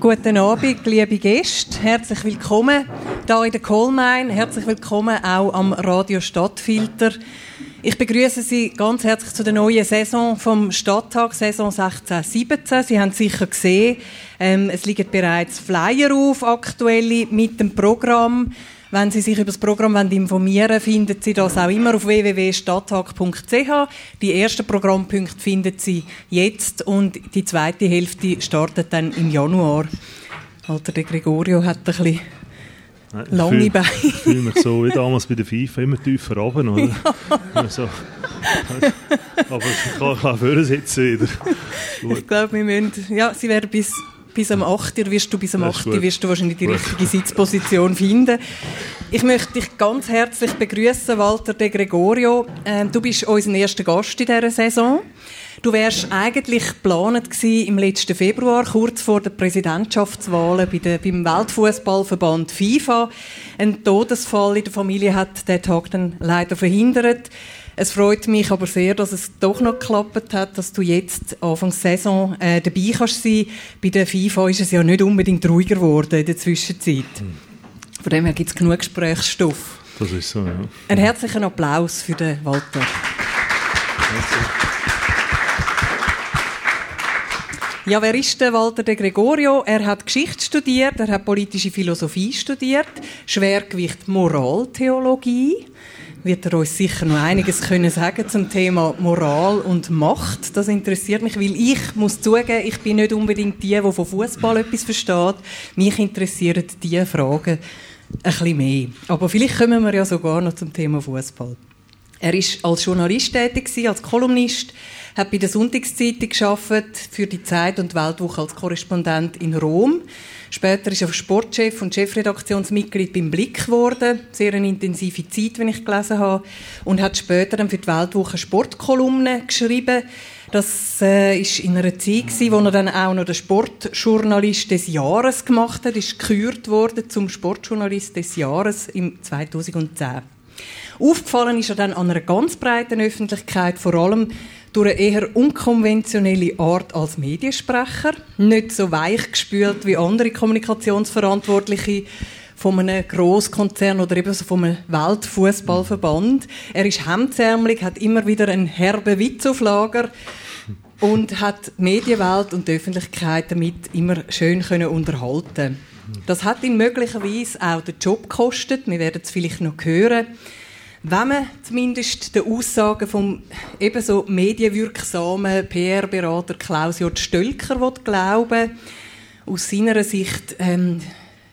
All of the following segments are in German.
Guten Abend, liebe Gäste. Herzlich willkommen hier in der Coalmine. Herzlich willkommen auch am Radio Stadtfilter. Ich begrüße Sie ganz herzlich zu der neuen Saison vom Stadttag, Saison 16/17. Sie haben sicher gesehen, ähm, es liegen bereits Flyer auf, aktuelle mit dem Programm. Wenn Sie sich über das Programm informieren wollen, finden Sie das auch immer auf www.stadttag.ch. Die ersten Programmpunkte finden Sie jetzt und die zweite Hälfte startet dann im Januar. Alter, der Gregorio hat ein bisschen lange Beine. Ich fühle mich so wie damals bei der FIFA, immer tiefer runter, oder? Ja. So. Aber ich kann, kann vorne sitzen wieder. Gut. Ich glaube, wir müssen, ja, sie werden bis bis am 8. wirst du bis am 8. wirst du wahrscheinlich die richtige Sitzposition finden. Ich möchte dich ganz herzlich begrüßen, Walter de Gregorio. Ähm, du bist unser erster Gast in dieser Saison. Du wärst eigentlich geplant gewesen im letzten Februar, kurz vor der Präsidentschaftswahlen bei der, beim Weltfußballverband FIFA. Ein Todesfall in der Familie hat den Tag dann leider verhindert. Es freut mich aber sehr, dass es doch noch geklappt hat, dass du jetzt Anfang Saison äh, dabei kannst sein. Bei der FIFA ist es ja nicht unbedingt ruhiger geworden in der Zwischenzeit. Von dem her gibt es genug Gesprächsstoff. Das ist so, ja. Einen herzlichen Applaus für den Walter. Ja, wer ist der Walter de Gregorio? Er hat Geschichte studiert, er hat politische Philosophie studiert, Schwergewicht Moraltheologie wird er uns sicher noch einiges können sagen zum Thema Moral und Macht. Das interessiert mich, weil ich muss zugeben, ich bin nicht unbedingt die, die von Fußball etwas versteht. Mich interessieren diese Fragen ein bisschen mehr. Aber vielleicht kommen wir ja sogar noch zum Thema Fußball. Er ist als Journalist tätig, als Kolumnist, hat bei der Sonntagszeitung geschafft, für die Zeit und Weltwoche als Korrespondent in Rom. Später ist er Sportchef und Chefredaktionsmitglied beim Blick geworden. Sehr eine intensive Zeit, wenn ich gelesen habe. Und hat später dann für die Weltwoche Sportkolumnen geschrieben. Das äh, ist in einer Zeit gewesen, wo er dann auch noch den Sportjournalist des Jahres gemacht hat. Ist gekürt worden zum Sportjournalist des Jahres im 2010. Aufgefallen ist er dann an einer ganz breiten Öffentlichkeit, vor allem durch eine eher unkonventionelle Art als Mediensprecher. Nicht so weich gespült wie andere Kommunikationsverantwortliche von einem Grosskonzern oder eben so von einem Weltfußballverband. Er ist hemdsärmelig, hat immer wieder einen herben Witz auf Lager und hat die Medienwelt und die Öffentlichkeit damit immer schön können unterhalten. Das hat ihm möglicherweise auch den Job gekostet. Wir werden es vielleicht noch hören wenn man zumindest den Aussagen vom ebenso medienwirksamen PR-Berater Klaus J. Stölker glauben aus seiner Sicht ähm,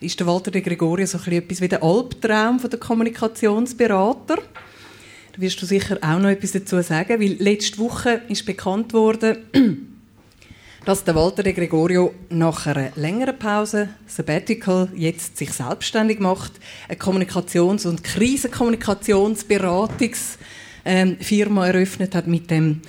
ist der Walter de Gregorio so etwas wie der Albtraum der Kommunikationsberater. Da wirst du sicher auch noch etwas dazu sagen, weil letzte Woche ist bekannt worden, dass der Walter de Gregorio nach einer längeren Pause, Sabbatical, jetzt sich selbstständig macht, eine Kommunikations- und Krisenkommunikationsberatungsfirma ähm, eröffnet hat mit dem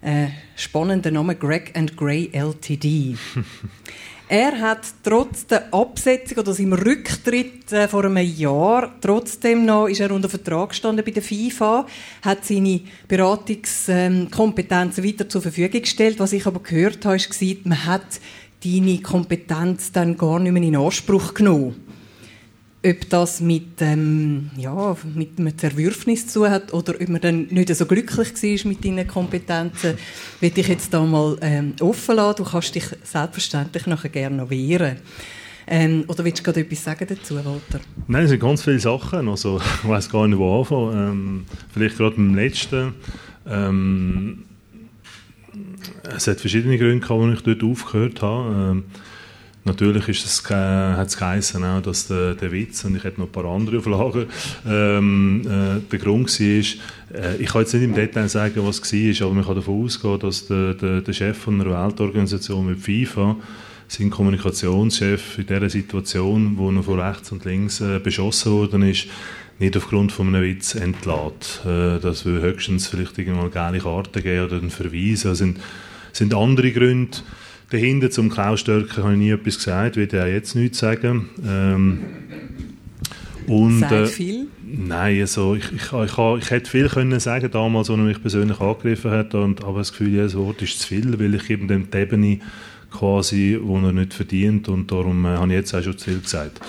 äh, spannenden Namen Greg and Gray Ltd. Er hat trotz der Absetzung oder seinem Rücktritt äh, vor einem Jahr trotzdem noch ist er unter Vertrag gestanden bei der FIFA, hat seine Beratungskompetenzen weiter zur Verfügung gestellt. Was ich aber gehört habe, ist, man hat deine Kompetenz dann gar nicht mehr in Anspruch genommen ob das mit, ähm, ja, mit einem Zerwürfnis zu hat oder ob man dann nicht so glücklich war mit deinen Kompetenzen, will ich jetzt da mal ähm, offen lassen. Du kannst dich selbstverständlich nachher gerne noch wehren. Ähm, oder willst du gerade etwas sagen dazu, Walter? Nein, es sind ganz viele Sachen. Also, ich weiß gar nicht, wo anfangen. Ähm, vielleicht gerade beim letzten. Ähm, es hat verschiedene Gründe, warum ich dort aufgehört habe. Natürlich ist es, äh, hat es geheißen, auch, dass der, der Witz, und ich hätte noch ein paar andere Auflagen, ähm, äh, der Grund war, äh, ich kann jetzt nicht im Detail sagen, was es war, aber man kann davon ausgehen, dass der, der, der Chef von einer Weltorganisation mit FIFA, sein Kommunikationschef in dieser Situation, wo er von rechts und links äh, beschossen worden ist, nicht aufgrund von einem Witz entlässt. Äh, das würde höchstens vielleicht irgendwann geile Karten geben oder einen Verweis. Das sind, sind andere Gründe, dahinter zum Klaus Störker habe ich nie etwas gesagt, würde er jetzt nichts sagen. Ähm, und, Sagt äh, viel? Nein, also ich, ich, ich, ich, hätte viel können sagen damals, als er mich persönlich angegriffen hat, und, aber das Gefühl, jedes Wort ist zu viel, weil ich eben dem Ebene quasi, wo er nicht verdient und darum äh, habe ich jetzt auch schon zu viel gesagt.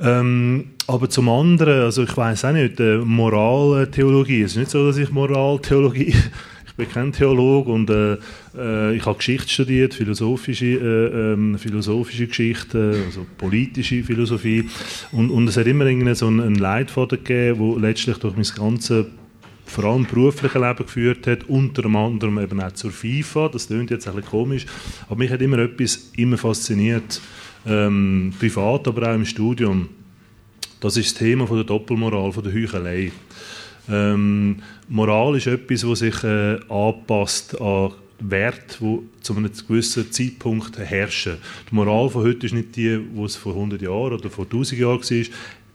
Ähm, aber zum anderen, also ich weiß auch nicht, äh, Moraltheologie, es ist nicht so, dass ich Moraltheologie bin kein Theologe und äh, äh, ich habe Geschichte studiert, philosophische, äh, ähm, philosophische Geschichte, also politische Philosophie und, und es hat immer so einen, einen Leitfaden gegeben, der letztlich durch mein ganzes vor allem berufliche Leben geführt hat, unter anderem eben auch zur FIFA, das klingt jetzt ein bisschen komisch, aber mich hat immer etwas immer fasziniert, ähm, privat, aber auch im Studium. Das ist das Thema von der Doppelmoral, von der Heuchelei. Ähm, Moral ist etwas, das sich äh, anpasst an Werte, die zu einem gewissen Zeitpunkt herrschen. Die Moral von heute ist nicht die, die es vor 100 Jahren oder vor 1000 Jahren war.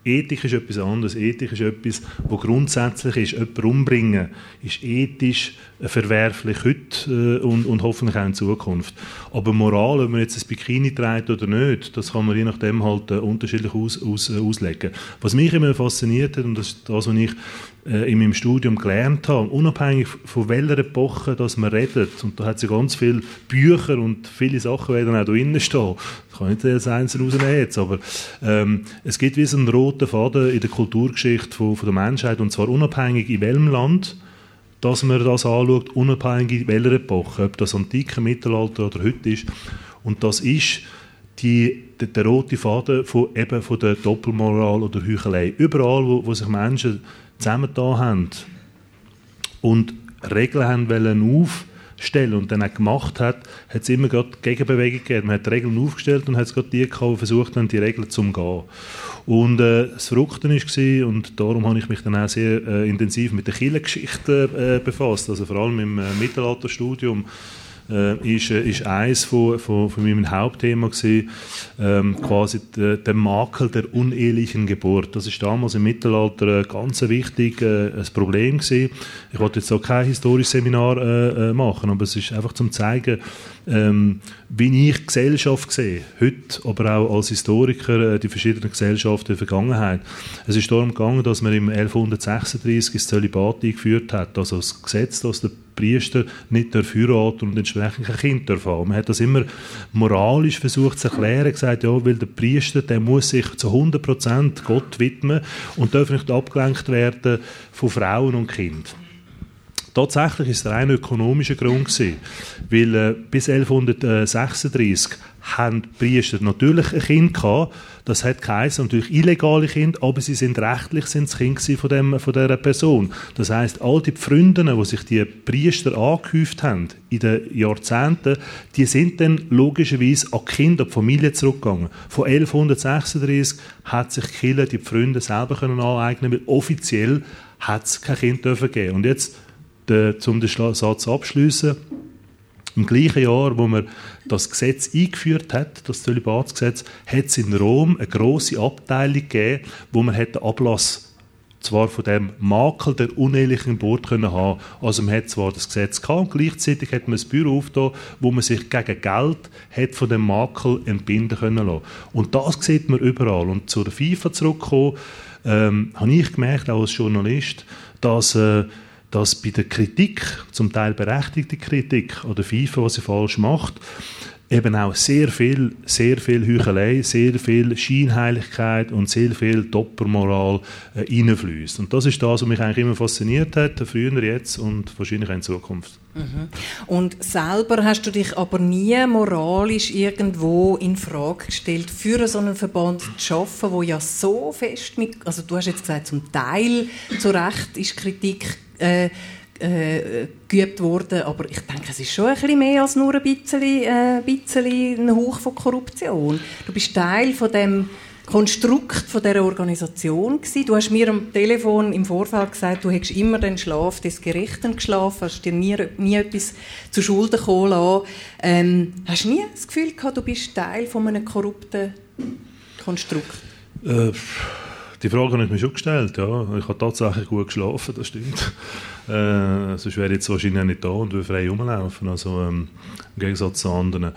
Ethik ist etwas anderes. Ethik ist etwas, was grundsätzlich ist. Jemanden umbringen ist ethisch verwerflich heute äh, und, und hoffentlich auch in Zukunft. Aber Moral, ob man jetzt ein Bikini trägt oder nicht, das kann man je nachdem halt äh, unterschiedlich aus, aus, äh, auslegen. Was mich immer fasziniert hat, und das ist das, was ich äh, in meinem Studium gelernt habe, unabhängig von welcher Epoche dass man redet, und da hat es ja ganz viele Bücher und viele Sachen werden auch da drinnen stehen, das kann ich nicht jetzt einzeln rausnehmen jetzt, aber ähm, es gibt wie so einen roten Faden in der Kulturgeschichte von, von der Menschheit, und zwar unabhängig in welchem Land, dass man das anschaut, unabhängig in welcher Epoche, ob das antike, Mittelalter oder heute ist. Und das ist die, der, der rote Faden von, eben von der Doppelmoral oder Heuchelei. Überall, wo, wo sich Menschen zusammengetan haben und Regeln haben wollen aufstellen und dann auch gemacht hat, hat es immer gerade Gegenbewegung gegeben. Man hat Regeln aufgestellt und hat es gerade die gehabt, versucht dann die Regeln zu umgehen. Und äh, das Verrückte war, und darum habe ich mich dann auch sehr äh, intensiv mit der Kirchengeschichte äh, befasst, also vor allem im äh, Mittelalterstudium, äh, ist, äh, ist eines von, von, von meinem Hauptthema gewesen, ähm, quasi der, der, Makel der unehelichen Geburt. Das ist damals im Mittelalter äh, ganz wichtig äh, ein Problem gewesen. Ich wollte jetzt auch kein historisches Seminar äh, äh, machen, aber es ist einfach zum zeigen, ähm, wie ich Gesellschaft sehe, heute, aber auch als Historiker, die verschiedenen Gesellschaften der Vergangenheit. Es ist darum gegangen, dass man im 1136 das Zölibat eingeführt hat, also das Gesetz, dass der Priester nicht heiraten und entsprechend ein Kind haben. Man hat das immer moralisch versucht zu erklären, gesagt, ja, weil der Priester, der muss sich zu 100% Gott widmen und darf nicht abgelenkt werden von Frauen und Kindern. Tatsächlich ist es ein ökonomischer Grund gewesen, weil äh, bis 1136 haben Priester natürlich ein Kind gehabt, das hat geheißen, natürlich illegale Kinder, aber sie sind rechtlich sind das Kind von, dem, von dieser Person. Das heißt, all die Pfründen, die sich die Priester angehäuft haben in den Jahrzehnten, die sind dann logischerweise an die Kinder, an die Familie zurückgegangen. Von 1136 hat sich die Kirche die Pfründe selber können aneignen, weil offiziell hat es kein Kind dürfen geben. Und jetzt de, um den Satz abschließen. Im gleichen Jahr, wo man das Gesetz eingeführt hat, das Zölibatsgesetz, hat es in Rom eine große Abteilung gegeben, wo man hätte Ablass zwar von dem Makel der unehelichen Geburt können haben. Also man hat zwar das Gesetz gehabt und gleichzeitig hat man ein Büro aufgetan, wo man sich gegen Geld hat von dem Makel entbinden können lassen. Und das sieht man überall. Und zur FIFA zurückkommen, ähm, habe ich gemerkt, auch als Journalist, dass äh, dass bei der Kritik, zum Teil berechtigte Kritik oder FIFA, was sie falsch macht, eben auch sehr viel, sehr viel Heuchelei, sehr viel Scheinheiligkeit und sehr viel Doppelmoral äh. Und das ist das, was mich eigentlich immer fasziniert hat, früher, jetzt und wahrscheinlich auch in Zukunft. Mhm. Und selber hast du dich aber nie moralisch irgendwo in Frage gestellt, für so einen Verband zu arbeiten, wo ja so fest mit, also du hast jetzt gesagt, zum Teil zu Recht ist Kritik äh, äh, geübt worden. Aber ich denke, es ist schon ein bisschen mehr als nur ein bisschen, äh, bisschen ein Hauch von Korruption. Du bist Teil von dem Konstrukt von dieser Organisation gewesen. Du hast mir am Telefon im Vorfeld gesagt, du hättest immer den Schlaf des Gerechten geschlafen, hast dir nie, nie etwas zu Schulden kommen lassen. Ähm, hast du nie das Gefühl gehabt, du bist Teil von einem korrupten Konstrukt? Äh, die Frage habe ich mir schon gestellt, ja. Ich habe tatsächlich gut geschlafen, das stimmt. Äh, sonst wäre ich jetzt wahrscheinlich nicht da und würde frei rumlaufen, also ähm, im Gegensatz zu anderen.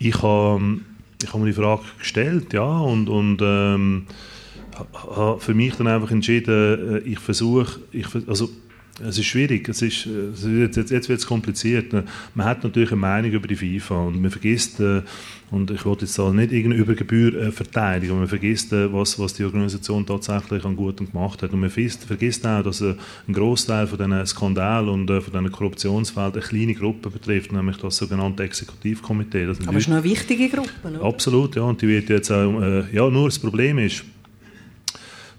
Ich habe, ich habe mir die Frage gestellt, ja, und, und ähm, habe für mich dann einfach entschieden, äh, ich versuche, ich, also es ist schwierig, es ist, jetzt, jetzt wird es kompliziert. Man hat natürlich eine Meinung über die FIFA und man vergisst, äh, und ich wollte jetzt da nicht irgendeine Übergebühr äh, verteidigen, aber man vergisst, äh, was, was die Organisation tatsächlich an Gutem gemacht hat. Und man vergisst, vergisst auch, dass ein Großteil von diesen Skandalen und von diesen Korruptionsfällen eine kleine Gruppe betrifft, nämlich das sogenannte Exekutivkomitee. Das aber es ist eine wichtige Gruppe, oder? Absolut, ja, und die wird jetzt auch, ja, nur das Problem ist,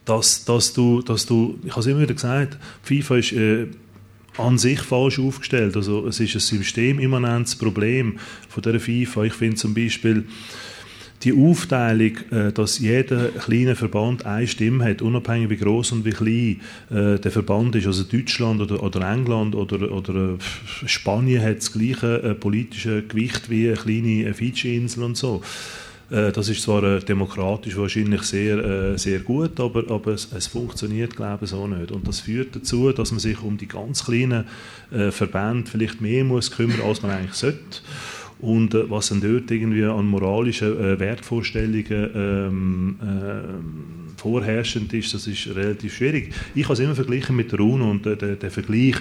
dass, dass, du, dass du, ich habe es immer wieder gesagt, FIFA ist äh, an sich falsch aufgestellt. Also es ist ein systemimmanentes Problem von der FIFA. Ich finde zum Beispiel die Aufteilung, äh, dass jeder kleine Verband eine Stimme hat, unabhängig wie groß und wie klein äh, der Verband ist, also Deutschland oder, oder England oder, oder äh, Spanien hat das gleiche politische Gewicht wie eine kleine Fidschi-Insel und so. Äh, das ist zwar äh, demokratisch wahrscheinlich sehr, äh, sehr gut, aber, aber es, es, funktioniert, glaube ich, so nicht. Und das führt dazu, dass man sich um die ganz kleinen Verbände vielleicht mehr muss kümmern, als man eigentlich sollte. Und äh, was dann dort irgendwie an moralischen äh, Wertvorstellungen ähm, äh, vorherrschend ist, das ist relativ schwierig. Ich habe es immer verglichen mit der UNO und der, der, der Vergleich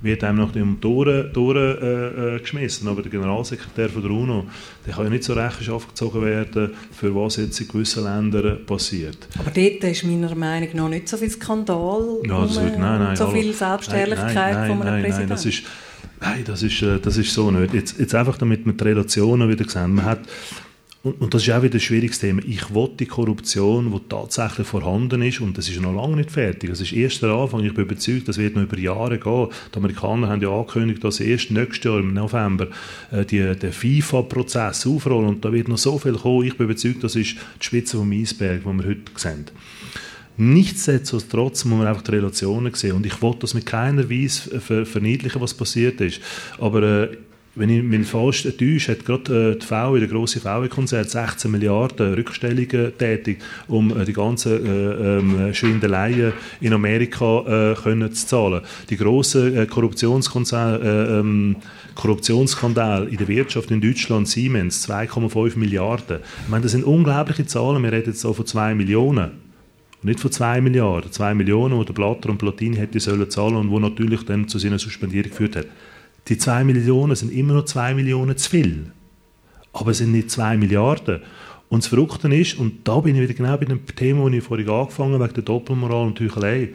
wird einem nach dem Tore, Tore äh, geschmissen. Aber der Generalsekretär von der UNO, der kann ja nicht so Rechenschaft gezogen werden, für was jetzt in gewissen Ländern passiert. Aber dort ist meiner Meinung nach nicht so viel Skandal, ja, das wird, nein, nein, so viel Selbstehrlichkeit nein, nein, von einem nein, Präsidenten. Nein, das ist, nein, das ist, äh, das ist so nicht. Jetzt, jetzt einfach damit wir die Relationen wieder sehen. Man hat und, und, das ist auch wieder ein schwieriges Thema. Ich will die Korruption, die tatsächlich vorhanden ist, und das ist noch lange nicht fertig. Das ist erst der Anfang. Ich bin überzeugt, das wird noch über Jahre gehen. Die Amerikaner haben ja angekündigt, dass sie erst nächstes Jahr im November äh, die, den FIFA-Prozess aufrollen. Und da wird noch so viel kommen. Ich bin überzeugt, das ist die Spitze vom Eisberg, die wir heute sehen. Nichtsdestotrotz muss man einfach die Relationen sehen. Und ich wollte das mit keiner Weise verniedlichen, was passiert ist. Aber äh, wenn ich mich falsch täusche, hat gerade äh, die VW, der grosse VW-Konzern, 16 Milliarden Rückstellungen tätig, um äh, die ganzen äh, ähm, Schwindeleien in Amerika können zu zahlen. Die grossen Korruptionskonzerne, äh, ähm, Korruptionsskandal in der Wirtschaft in Deutschland, Siemens, 2,5 Milliarden. Ich meine, das sind unglaubliche Zahlen. Wir reden jetzt so von 2 Millionen. nicht von 2 Milliarden. 2 Millionen, die der Blatter und Platini hätte sollen zahlen und wo natürlich dann zu seiner Suspendierung geführt hat. Die 2 Millionen sind immer noch 2 Millionen zu viel. Aber es sind nicht 2 Milliarden. Und das Verrückte ist, und da bin ich wieder genau bei dem Thema, das ich vorhin angefangen habe, wegen der Doppelmoral und Heuchelei,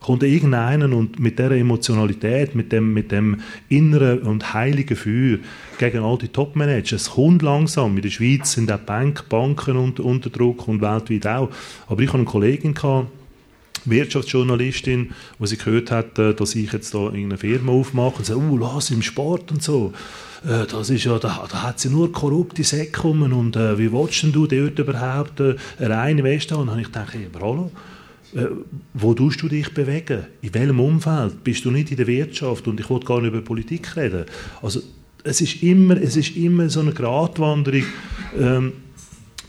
kommt irgendeiner und mit dieser Emotionalität, mit dem, mit dem inneren und heiligen Feuer gegen all die Topmanager. Es kommt langsam. In der Schweiz sind auch Bank, Banken unter, unter Druck und weltweit auch. Aber ich hatte eine Kollegin, gehabt, Wirtschaftsjournalistin, wo sie gehört hat, äh, dass ich jetzt da irgendeine Firma aufmache und sagt, oh, lass im Sport und so. Äh, das ist ja, da, da hat sie nur korrupte Säcke und äh, wie willst du dort überhaupt äh, rein West Und dann habe ich gedacht, hey, hallo, äh, wo tust du dich bewegen? In welchem Umfeld? Bist du nicht in der Wirtschaft? Und ich wollte gar nicht über Politik reden. Also es ist immer, es ist immer so eine Gratwanderung, ähm,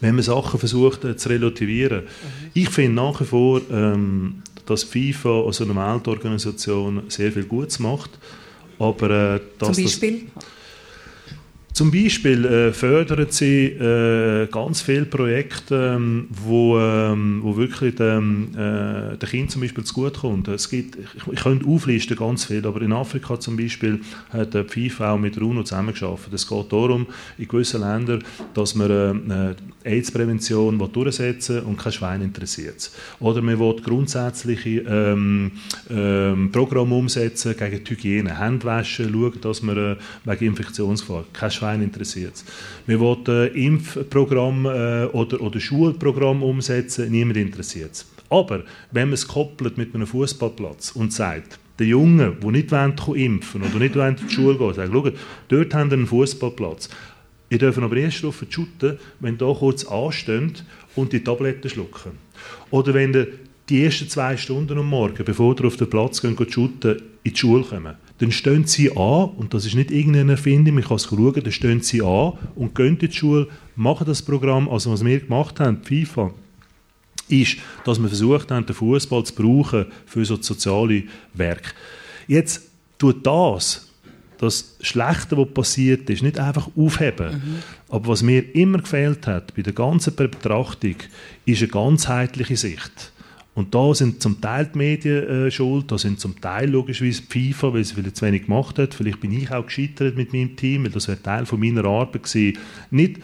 wenn man Sachen versucht äh, zu relativieren. Mhm. Ich finde nach wie vor, ähm, dass FIFA als eine Weltorganisation sehr viel Gutes macht. Aber, äh, dass Zum Beispiel? Das, zum Beispiel äh, fördern sie äh, ganz viele Projekte, ähm, wo, ähm, wo wirklich dem, äh, den Kindern zum Beispiel zugutekommt. Es gibt, ich, ich könnte auflisten ganz viel, aber in Afrika zum Beispiel hat die FIFA auch mit UNO zusammengearbeitet. Es geht darum, in gewissen Ländern, dass man äh, AIDS-Prävention durchsetzen und kein Schwein interessiert Oder man will grundsätzliche ähm, ähm, Programme umsetzen gegen die Hygiene, Handwaschen, schauen, dass man äh, wegen Infektionsgefahr kein Schwein Schwein interessiert es. Wir wollen äh, Impfprogramm äh, oder, oder Schulprogramm umsetzen, niemand interessiert es. Aber wenn man es koppelt mit einem Fußballplatz und sagt, der Jungen, die nicht wollen, impfen oder nicht in die Schule gehen, sagen, schau, dort haben wir einen Fußballplatz. Ihr dürft aber erst darauf shooten, wenn ihr kurz anstehen und die Tabletten schlucken. Oder wenn ihr die ersten zwei Stunden am Morgen, bevor ihr auf den Platz shooten, in die Schule kommen dann stehen sie an, und das ist nicht irgendeine Erfindung, ich kann es schauen, dann stehen sie an und gehen in die Schule, machen das Programm, also was wir gemacht haben, die FIFA, ist, dass wir versucht haben, den Fußball zu brauchen für so soziale Werke. Jetzt tut das, das Schlechte, was passiert ist, nicht einfach aufheben. Mhm. Aber was mir immer gefehlt hat bei der ganzen Betrachtung, ist eine ganzheitliche Sicht. Und da sind zum Teil die Medien äh, schuld, da sind zum Teil logischerweise die FIFA, weil sie vielleicht zu wenig gemacht hat. Vielleicht bin ich auch gescheitert mit meinem Team, weil das wäre Teil von meiner Arbeit gewesen. Nicht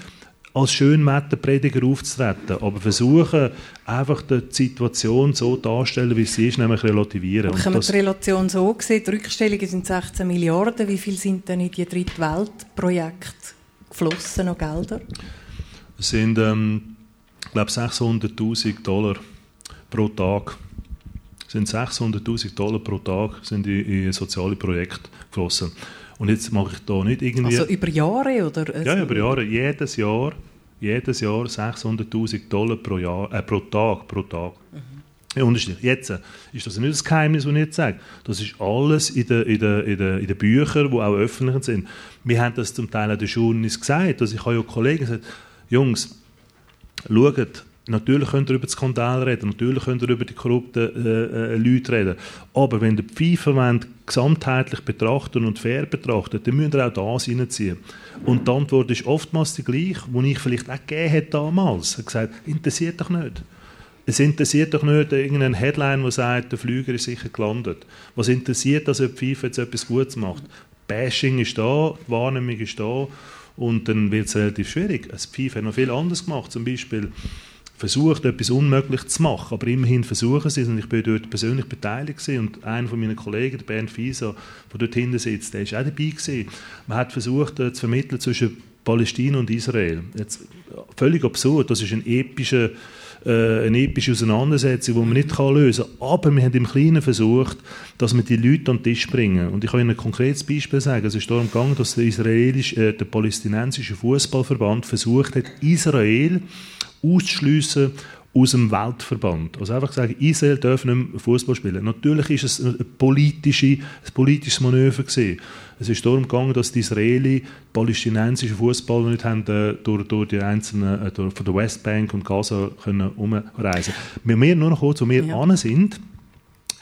als Schönwetterprediger aufzutreten, aber versuchen, einfach die Situation so darzustellen, wie sie ist, nämlich relativieren. Und kann man die Relation so sehen, die Rückstellungen sind 16 Milliarden, wie viel sind denn in die dritte Weltprojekte geflossen an Gelder? Es sind, ähm, ich glaube, 600'000 Dollar pro Tag. Sind 600'000 Dollar pro Tag sind in, in soziale Projekte geflossen. Und jetzt mache ich da nicht irgendwie... Also über Jahre? Oder also ja, über Jahre. Jedes Jahr, jedes Jahr 600'000 Dollar pro, Jahr, äh, pro Tag. Pro Tag. Mhm. Ja, Unterschied. Jetzt äh, ist das nicht das Geheimnis, was ich jetzt sage. Das ist alles in den, in den, in den, in den Büchern, die auch öffentlich sind. Wir haben das zum Teil an den Journalisten gesagt. Also ich habe ja Kollegen gesagt, Jungs, schaut, Natürlich könnt ihr über den Skandal reden, natürlich könnt ihr über die korrupten äh, äh, Leute reden. Aber wenn ihr die FIFA gesamtheitlich betrachten und fair betrachten, dann müsst ihr auch das reinziehen. Und die Antwort ist oftmals die gleiche, die ich vielleicht auch gegeben hätte damals. Ich habe gesagt, interessiert doch nicht. Es interessiert doch nicht irgendeine Headline, die sagt, der Flüger ist sicher gelandet. Was interessiert das, ob die FIFA jetzt etwas Gutes macht? Bashing ist da, die Wahrnehmung ist da und dann wird es relativ schwierig. Das FIFA hat noch viel anderes gemacht, zum Beispiel versucht, etwas unmöglich zu machen, aber immerhin versuchen sie es und ich bin dort persönlich beteiligt gewesen. und einer von meinen Kollegen, der Bernd Fieser, der dort hinten sitzt, der ist auch dabei gewesen. Man hat versucht äh, zu vermitteln zwischen Palästina und Israel. Jetzt, völlig absurd, das ist ein epischer äh, eine epische Auseinandersetzung, die man nicht lösen kann. Aber wir haben im Kleinen versucht, dass wir die Leute an den Tisch bringen. Und ich kann Ihnen ein konkretes Beispiel sagen. Es ist darum gegangen, dass der, israelisch, äh, der palästinensische Fußballverband versucht hat, Israel auszuschliessen aus dem Weltverband. Also einfach sagen, Israel darf nicht mehr Fußball spielen. Natürlich ist es ein, politische, ein politisches Manöver gewesen. Es ist darum gegangen, dass die Israeli palästinensischen Fußballer nicht haben, äh, durch, durch die einzelnen, äh, durch, von der Westbank und Gaza können umreisen. Wenn wir nur noch kurz, wo wir ja. sind,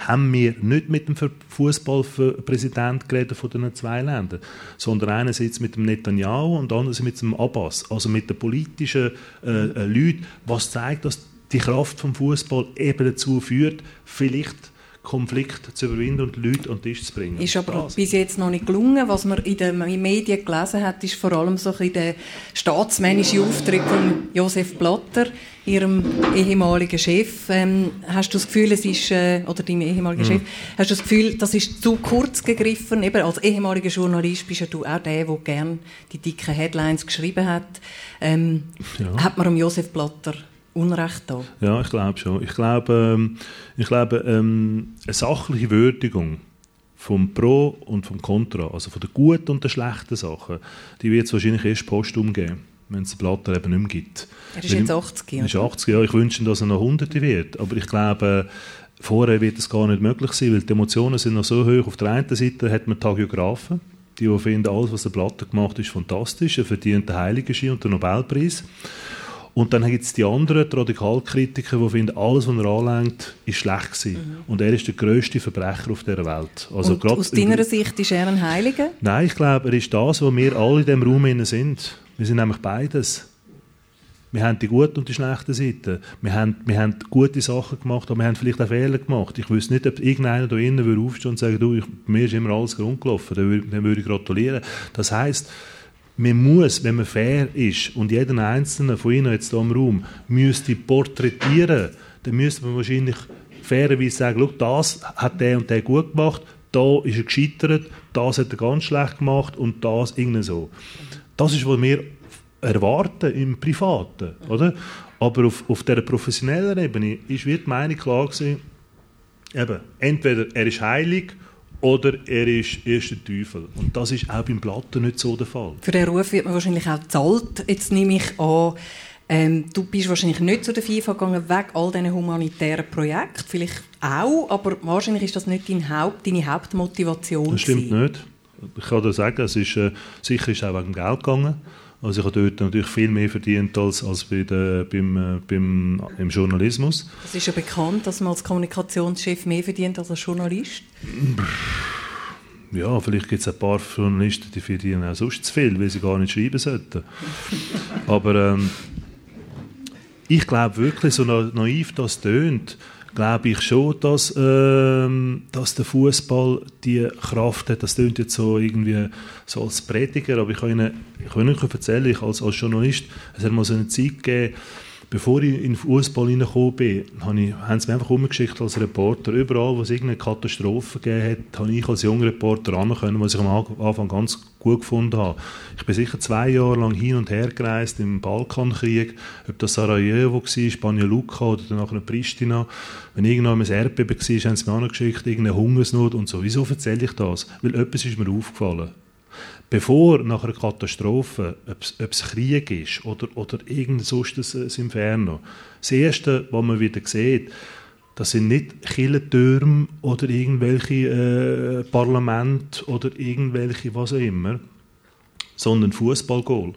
haben wir nicht mit dem Fußballpräsidenten geredet von den zwei Ländern, sondern einerseits mit dem Netanyahu und andererseits mit dem Abbas, also mit den politischen äh, äh, Leuten, was zeigt, dass die Kraft vom Fußball eben dazu führt, vielleicht Konflikt zu überwinden und Leute an den Tisch zu bringen. Ist aber das. bis jetzt noch nicht gelungen. Was man in den Medien gelesen hat, ist vor allem so ein der staatsmännische Auftritt von Josef Blatter, ihrem ehemaligen Chef. Ähm, hast du das Gefühl, es ist, äh, oder deinem ehemaligen mhm. Chef, hast du das Gefühl, das ist zu kurz gegriffen? Eben als ehemaliger Journalist bist ja du auch der, der gerne die dicken Headlines geschrieben hat. Ähm, ja. Hat man um Josef Blatter Unrecht da? Ja, ich glaube schon. Ich glaube, ähm, ich glaube ähm, eine sachliche Würdigung vom Pro und vom Contra, also von den guten und den schlechten Sachen, die wird es wahrscheinlich erst postum geben, wenn es den Blatter eben nicht mehr gibt. Er ist jetzt 80 Jahre. Er ist 80 Jahre. Ich wünsche, dass er noch 100 wird. Aber ich glaube, vorher wird es gar nicht möglich sein, weil die Emotionen sind noch so hoch. Auf der einen Seite hat man Tagiografen, die, die finden, alles, was der Blatter gemacht hat, ist fantastisch. Er verdient den Heiligenschein und den Nobelpreis. Und dann gibt es die anderen, die Radikalkritiker, die finden, alles, was er anlenkt, ist schlecht gewesen. Mhm. Und er ist der grösste Verbrecher auf dieser Welt. Also Und aus deiner Sicht ist er ein Heiliger? Nein, ich glaube, er ist das, was wir alle in diesem Raum sind. Wir sind nämlich beides. Wir haben die guten und die schlechten Seiten. Wir haben, wir haben gute Sachen gemacht, aber wir haben vielleicht auch Fehler gemacht. Ich wüsste nicht, ob irgendeiner da innen aufstehen und sagen, du, ich, mir ist immer alles Grund gelaufen. Dann würde, dann würde ich gratulieren. Das heisst, man muss, wenn man fair ist und jeden einzelnen von Ihnen jetzt hier im Raum müsste porträtieren, dann müsste man wahrscheinlich fairerweise sagen, das hat der und der gut gemacht, da ist er gescheitert, das hat er ganz schlecht gemacht und das irgendwie so. Das ist, was wir erwarten im Privaten, oder? Aber auf, auf dieser professionellen Ebene ist, wird meine klar gewesen, eben, entweder er ist heilig oder er ist erst der Teufel. Und das ist auch beim Platten nicht so der Fall. Für den Ruf wird man wahrscheinlich auch gezahlt. Jetzt nehme ich an, ähm, du bist wahrscheinlich nicht zu der FIFA gegangen wegen all diesen humanitären Projekten. Vielleicht auch, aber wahrscheinlich ist das nicht dein Haupt, deine Hauptmotivation. Das stimmt gewesen. nicht. Ich kann dir sagen, es ist, äh, sicher ist auch wegen Geld gegangen. Also ich habe dort natürlich viel mehr verdient als, als bei der, beim, äh, beim, im Journalismus. Es ist ja bekannt, dass man als Kommunikationschef mehr verdient als als Journalist. Ja, vielleicht gibt es ein paar Journalisten, die verdienen auch sonst zu viel, weil sie gar nicht schreiben sollten. Aber ähm, ich glaube wirklich, so naiv das tönt, glaube ich schon, dass, ähm, dass der Fußball die Kraft hat. Das klingt jetzt so irgendwie so als Prediger, aber ich kann Ihnen, ich kann Ihnen erzählen, ich als, als Journalist, es hat mal so eine Zeit gegeben, bevor ich in den Fußball reingekommen bin, haben sie mich einfach umgeschickt als Reporter. Überall, wo es irgendeine Katastrophe gegeben hat, habe ich als junger Reporter ran können, was ich am Anfang ganz gut gefunden habe. Ich bin sicher zwei Jahre lang hin und her gereist im Balkankrieg, ob das Sarajevo war, Spanien Luca oder dann nachher Pristina. Wenn irgendwann ein Erdbeben war, haben sie mir angeschickt, irgendeine Hungersnot und so. Wieso erzähle ich das? Weil etwas ist mir aufgefallen bevor nach einer Katastrophe, ob es Krieg ist oder, oder irgendein sonstiges Inferno, das Erste, was man wieder sieht, das sind nicht Kirchentürme oder irgendwelche äh, Parlamente oder irgendwelche was auch immer, sondern Fußballgoal.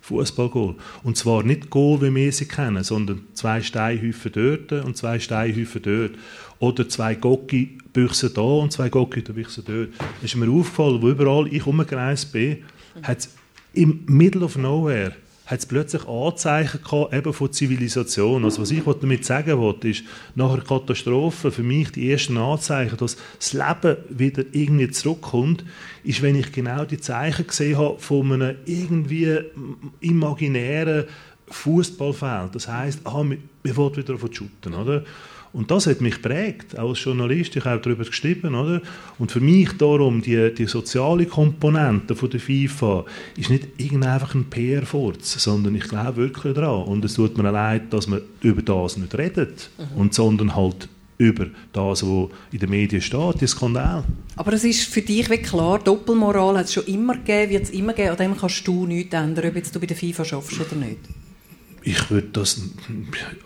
Fußballgoal. Und zwar nicht Goal, wie wir sie kennen, sondern zwei Steinhäufen dort und zwei Steinhäufen dort. Oder zwei Gocki-Büchsen da und zwei Gocki-Büchsen dort. Das ist mir aufgefallen, wo überall ich umgereist bin, hat im Middle of Nowhere hat plötzlich Anzeichen gehabt, eben von Zivilisation. Also was ich damit sagen wollte, ist, nach einer Katastrophe für mich die ersten Anzeichen, dass das Leben wieder irgendwie zurückkommt, ist, wenn ich genau die Zeichen gesehen habe von einem irgendwie imaginären Fußballfeld. Das heißt, ah, wir, wir wollen wieder auf den Shooten, oder? Und das hat mich prägt, als Journalist, ich habe darüber geschrieben, oder? Und für mich darum, die, die soziale Komponente von der FIFA ist nicht einfach ein PR-Furz, sondern ich glaube wirklich daran. Und es tut mir leid, dass man über das nicht redet, mhm. und, sondern halt über das, was in den Medien steht, die Skandal. Aber es ist für dich wirklich klar, Doppelmoral hat es schon immer gegeben, wird es immer geben, an dem kannst du nichts ändern, ob jetzt du bei der FIFA schaffst oder nicht ich würde das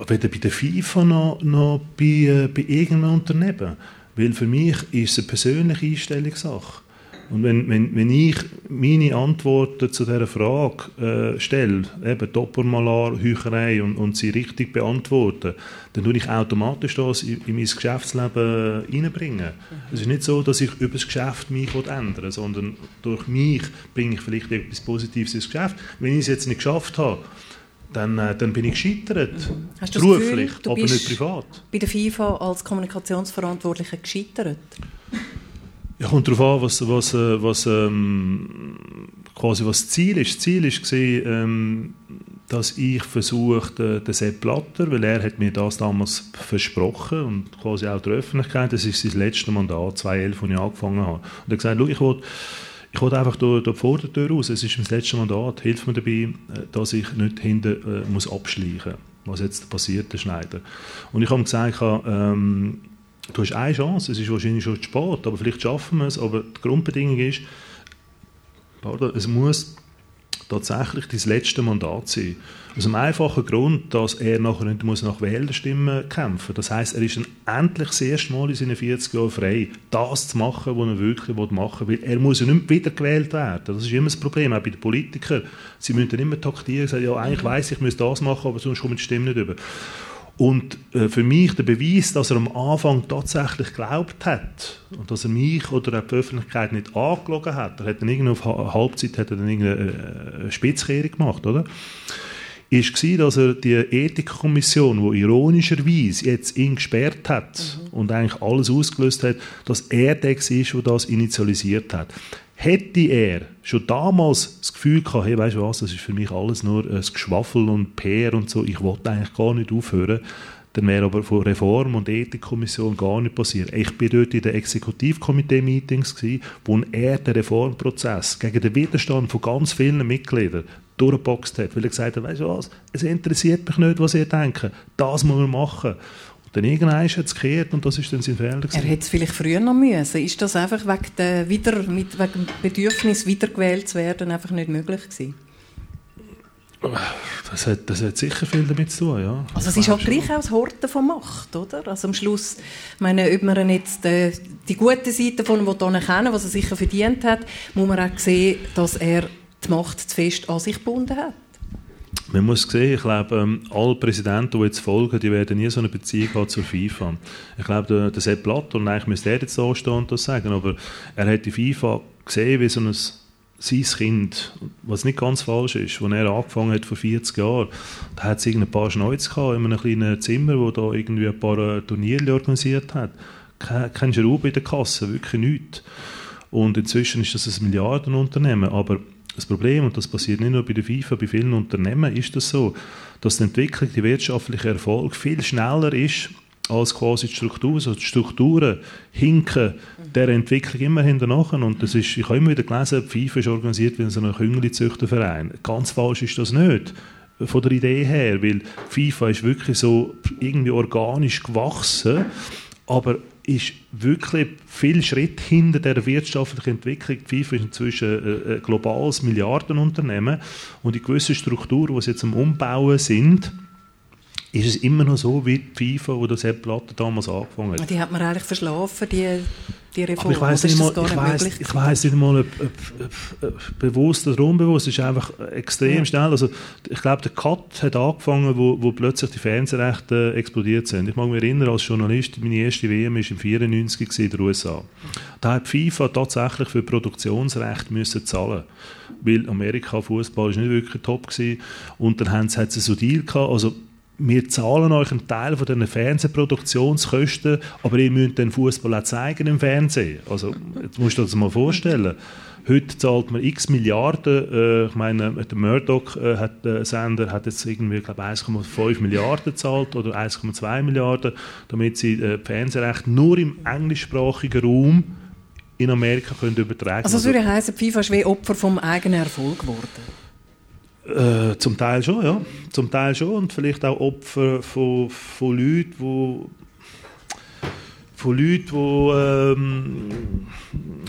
weder bei der FIFA noch, noch bei, äh, bei irgendeinem Unternehmen. Weil für mich ist es eine persönliche Einstellungssache. Und wenn, wenn, wenn ich meine Antworten zu dieser Frage äh, stelle, eben Doppelmalar, Heucherei und, und sie richtig beantworte, dann tue ich automatisch das in, in mein Geschäftsleben reinbringen. Es ist nicht so, dass ich über das Geschäft mich ändere, sondern durch mich bringe ich vielleicht etwas Positives ins Geschäft. Wenn ich es jetzt nicht geschafft habe, dann, äh, dann bin ich gescheitert. Mhm. Hast du Beruflich, Gefühl, aber nicht privat. Bei der FIFA als Kommunikationsverantwortlicher gescheitert? Ja, kommt darauf an, was, was, äh, was, ähm, quasi was das Ziel ist. Das Ziel gewesen, ähm, dass ich versuchte, den Sepp Blatter, weil er hat mir das damals versprochen und quasi auch der Öffentlichkeit, das ist sein letztes Mandat, 2011, als ich angefangen habe. Und er hat gesagt, ich wollte ich wollte einfach durch, durch die Vordertür raus. Es ist mein letztes Mandat. Hilf mir dabei, äh, dass ich nicht hinten äh, muss abschleichen muss, was jetzt passiert, der Schneider. Und ich habe gesagt, ähm, du hast eine Chance, es ist wahrscheinlich schon zu spät, aber vielleicht schaffen wir es. Aber die Grundbedingung ist, pardon, es muss tatsächlich dein letzte Mandat sein. Aus dem einfachen Grund, dass er nachher nicht muss nach Wählerstimmen kämpfen muss. Das heißt, er ist dann endlich das erste Mal in seinen 40 Jahren frei, das zu machen, was er wirklich machen will. Er muss ja nicht wieder gewählt werden. Das ist immer das Problem, auch bei den Politikern. Sie müssen dann immer taktieren, sagen, ja, eigentlich weiss ich, ich muss das machen, aber sonst kommen die Stimmen nicht über. Und äh, für mich der Beweis, dass er am Anfang tatsächlich geglaubt hat und dass er mich oder die Öffentlichkeit nicht angelogen hat, er hat dann irgendwie auf Halbzeit hat er dann irgendeine äh, Spitzkehre gemacht, oder? Ist war, dass er die Ethikkommission, die ironischerweise jetzt ihn gesperrt hat mhm. und eigentlich alles ausgelöst hat, dass er der war, der das initialisiert hat. Hätte er schon damals das Gefühl gehabt, hey, weißt du was, das ist für mich alles nur ein Geschwaffel und PR und so, ich wollte eigentlich gar nicht aufhören, dann wäre aber von Reform- und Ethikkommission gar nicht passiert. Ich bin dort in den Exekutivkomitee-Meetings, wo er den Reformprozess gegen den Widerstand von ganz vielen Mitgliedern durchgeboxt hat, weil er gesagt hat, weißt du was, es interessiert mich nicht, was ihr denkt, das muss man machen. Und dann irgendwann hat es gekehrt und das ist dann sein Fehler. Gewesen. Er hätte es vielleicht früher noch müssen. Ist das einfach wegen, der wieder, wegen dem Bedürfnis, wiedergewählt zu werden, einfach nicht möglich gewesen? Das hat, das hat sicher viel damit zu tun, ja. Also es ist halt gleich auch das Horten von Macht, oder? Also am Schluss, meine, ob man jetzt die, die gute Seite von ihm kennen was er sicher verdient hat, muss man auch sehen, dass er die Macht zu fest an sich gebunden hat. Man muss sehen, ich glaube, ähm, alle Präsidenten, die jetzt folgen, die werden nie so eine Beziehung haben zur FIFA. Ich glaube, der, der Sepp Blatter, und eigentlich müsste er jetzt da stehen und das sagen, aber er hat die FIFA gesehen wie so ein sein Kind, was nicht ganz falsch ist, als er angefangen hat vor 40 Jahren, da hat es ein paar Schnäuze gehabt in einem kleinen Zimmer, wo da irgendwie ein paar äh, Turniere organisiert hat. Kein, kein Schraube in der Kasse, wirklich nichts. Und inzwischen ist das ein Milliardenunternehmen, aber das Problem, und das passiert nicht nur bei der FIFA, bei vielen Unternehmen ist das so, dass die Entwicklung, die wirtschaftliche Erfolg viel schneller ist als quasi die Struktur. Also die Strukturen hinken der Entwicklung immer hinterher. Und das ist, ich habe immer wieder gelesen, die FIFA ist organisiert wie so ein Küngeli-Züchterverein. Ganz falsch ist das nicht von der Idee her, weil FIFA ist wirklich so irgendwie organisch gewachsen, aber ist wirklich viel Schritt hinter der wirtschaftlichen Entwicklung. Die FIFA ist inzwischen ein globales Milliardenunternehmen und in gewissen Strukturen, die sie jetzt am Umbauen sind, ist es immer noch so wie die FIFA, wo der Sepp Blatter damals angefangen hat. Die hat man eigentlich verschlafen, die, die Reform. Aber ich weiß nicht, mal, ich weiss, ich weiss nicht mal, ob, ob, ob, bewusst oder unbewusst, es ist einfach extrem ja. schnell. Also, ich glaube, der Cut hat angefangen, wo, wo plötzlich die Fernsehrechte explodiert sind. Ich mag mich erinnern, als Journalist, meine erste WM war im 94 in den USA. Da hat FIFA tatsächlich für Produktionsrecht müssen zahlen weil Amerika Fußball nicht wirklich top war. Und dann haben sie, hat sie so Deal gehabt, also wir zahlen euch einen Teil von diesen Fernsehproduktionskosten, aber ihr müsst den Fußball auch zeigen im Fernsehen. Also, jetzt musst du dir das mal vorstellen. Heute zahlt man x Milliarden. Äh, ich meine, der Murdoch äh, hat, äh, Sender hat jetzt irgendwie, glaube 1,5 Milliarden gezahlt oder 1,2 Milliarden, damit sie äh, Fernsehrecht nur im englischsprachigen Raum in Amerika können übertragen. Also das würde heißen, FIFA ist wie Opfer vom eigenen Erfolg geworden. Äh, zum Teil schon, ja. Zum Teil schon. Und vielleicht auch Opfer von, von Leuten, die von Leuten, die, ähm,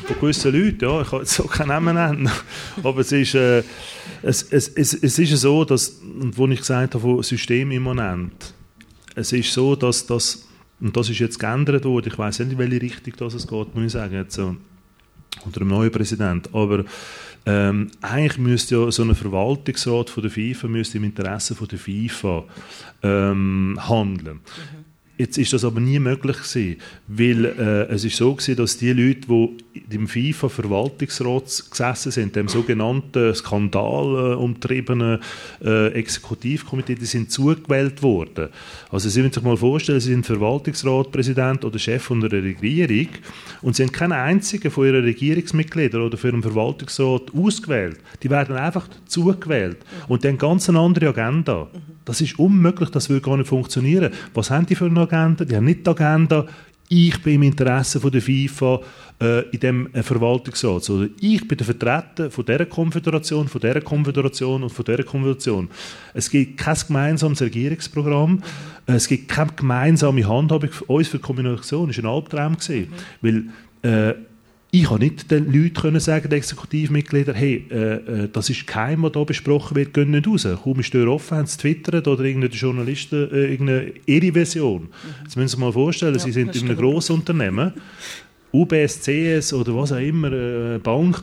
von gewissen Leuten, ja, ich kann jetzt so keinen Namen nennen, aber es ist, äh, es, es, es, es ist so, dass, und wo ich gesagt habe, systemimmanent, es ist so, dass das, und das ist jetzt geändert worden, ich weiß nicht, in welche Richtung das es geht, muss ich sagen, jetzt, so, unter dem neuen Präsidenten, aber ähm, eigentlich müsste ja so ein Verwaltungsrat von der FIFA müsste im Interesse von der FIFA ähm, handeln. Jetzt ist das aber nie möglich gewesen, weil äh, es ist so gewesen, dass die Leute, die im FIFA-Verwaltungsrat gesessen sind, dem sogenannten Skandal äh, umtriebenen äh, Exekutivkomitee, die sind zugewählt worden. Also Sie müssen sich mal vorstellen, Sie sind Verwaltungsratpräsident oder Chef von einer Regierung und Sie haben keinen einzigen von Ihren Regierungsmitgliedern oder für einen Verwaltungsrat ausgewählt. Die werden einfach zugewählt und haben ganz eine andere Agenda. Das ist unmöglich, das würde gar nicht funktionieren. Was haben die für eine Agenda? Die haben nicht die Agenda, ich bin im Interesse von der FIFA äh, in dem äh, Verwaltungsrat. Oder ich bin der Vertreter von dieser Konföderation, von dieser Konföderation und von dieser Konföderation. Es gibt kein gemeinsames Regierungsprogramm, äh, es gibt keine gemeinsame Handhabung für uns für Kommunikation. Das war ein Albtraum. Gewesen, mhm. Weil äh, ich kann nicht den Leuten können sagen, den Exekutivmitgliedern, hey, äh, äh, das ist kein, was hier besprochen wird, gehen nicht raus. Kaum ist die Tür offen, haben sie twittert oder irgendeine Journalisten äh, irgendeine, ihre Version. Mhm. Jetzt müssen Sie sich mal vorstellen, ja, Sie sind in einem grossen Unternehmen, UBS, CS oder was auch immer, äh, Bank,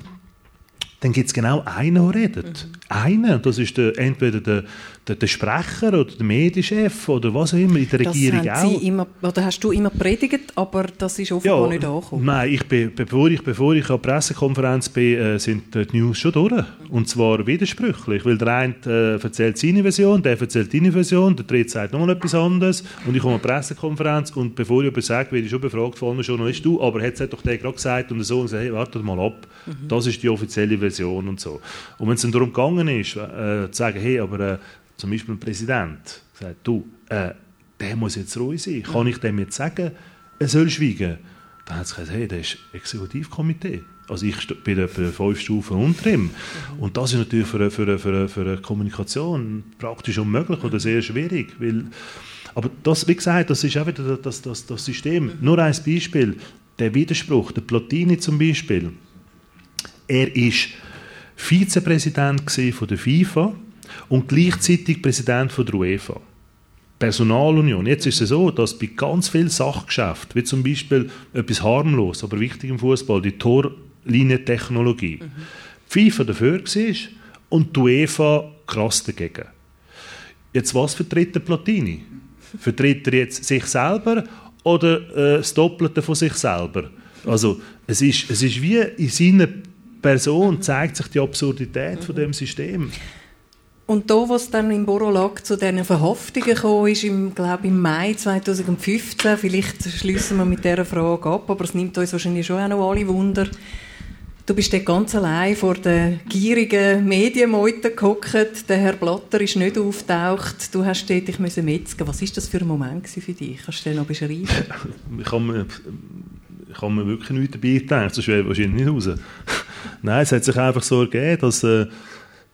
dann gibt es genau einen, der redet. Mhm. Einen, das ist der, entweder der, der, der, Sprecher oder der Medienchef oder was auch immer, in der das Regierung auch. Sie immer, oder hast du immer predigt, aber das ist offenbar ja, nicht angekommen? Nein, ich bin, bevor ich, bevor ich an der Pressekonferenz bin, äh, sind die News schon durch. Und zwar widersprüchlich, weil der eine äh, erzählt seine Version, der erzählt seine Version, der dritte sagt nochmal etwas anderes und ich komme an die Pressekonferenz und bevor ich etwas sage, werde ich schon befragt von einem Journalist, du, aber hat es doch der gerade gesagt und der Sohn sagt, hey, warte mal ab, mhm. das ist die offizielle Version und so. Und wenn es dann darum gegangen ist, äh, zu sagen, hey, aber äh, zum Beispiel ein Präsident sagt, du, äh, der muss jetzt ruhig sein. Kann ich dem jetzt sagen, er soll schweigen? Dann hat es gesagt, hey, der ist Exekutivkomitee. Also ich bin etwa fünf Stufen unter ihm. Und das ist natürlich für, für, für, für eine Kommunikation praktisch unmöglich oder sehr schwierig. Weil, aber das, wie gesagt, das ist auch wieder das, das, das System. Nur ein Beispiel, der Widerspruch, der Platini zum Beispiel, er ist Vizepräsident von der FIFA und gleichzeitig Präsident von der UEFA. Personalunion. Jetzt ist es so, dass bei ganz vielen Sachgeschäften, wie zum Beispiel etwas harmlos, aber wichtig im Fußball, die Torlinientechnologie, mhm. FIFA dafür war und die UEFA krass dagegen. Jetzt was vertritt der Platini? Vertritt er jetzt sich selber oder äh, das Doppelte von sich selber? Also es ist, es ist wie in seinen Person zeigt sich die Absurdität von dem System. Und da, was dann im Borolag zu diesen Verhaftungen kam, ist im, glaube im Mai 2015, vielleicht schließen wir mit dieser Frage ab, aber es nimmt uns wahrscheinlich schon auch noch alle Wunder, Du bist dort ganz allein vor den gierigen Medienmeuten gehockt. Der Herr Blatter ist nicht auftaucht. Du hast dort dich metzgen. Was war das für ein Moment für dich? Kannst du den noch beschreiben? ich mir, ich habe mir wirklich nichts dabei gedacht. Sonst wäre ich wahrscheinlich nicht raus. Nein, es hat sich einfach so ergeben, dass... Äh,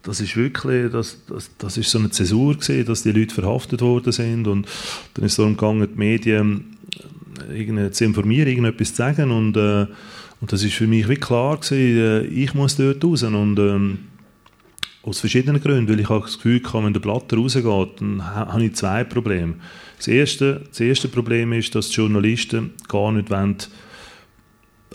das ist wirklich, das, das, das ist so eine Zäsur gewesen, dass die Leute verhaftet worden sind und dann ist es darum gegangen, die Medien äh, zu informieren, irgendetwas zu sagen und äh, und das ist für mich wie klar gewesen, äh, ich muss dort raus. Und ähm, aus verschiedenen Gründen, weil ich habe das Gefühl habe, wenn der Blatter rausgeht, dann habe ich zwei Probleme. Das erste, das erste Problem ist, dass die Journalisten gar nicht wollen,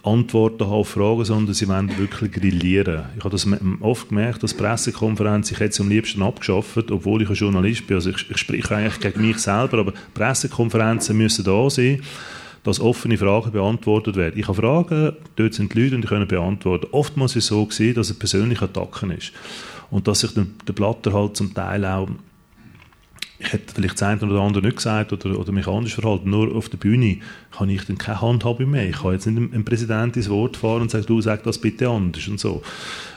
Antworten auf Fragen, sondern sie wollen wirklich grillieren. Ich habe das oft gemerkt, dass Pressekonferenz ich hätte sie am liebsten abgeschafft, obwohl ich ein Journalist bin. Also ich, ich spreche eigentlich gegen mich selber, aber Pressekonferenzen müssen da sein dass offene Fragen beantwortet werden. Ich habe Fragen, dort sind die Leute und die können beantworten. Oftmals ist es so gewesen, dass es persönliche Attacken ist. Und dass sich der Blatter halt zum Teil auch ich hätte vielleicht das eine oder andere nicht gesagt oder, oder mich anders verhalten. Nur auf der Bühne kann ich dann keine Handhabe mehr. Ich kann jetzt nicht dem Präsidenten ins Wort fahren und sagen, du sag das bitte anders und so.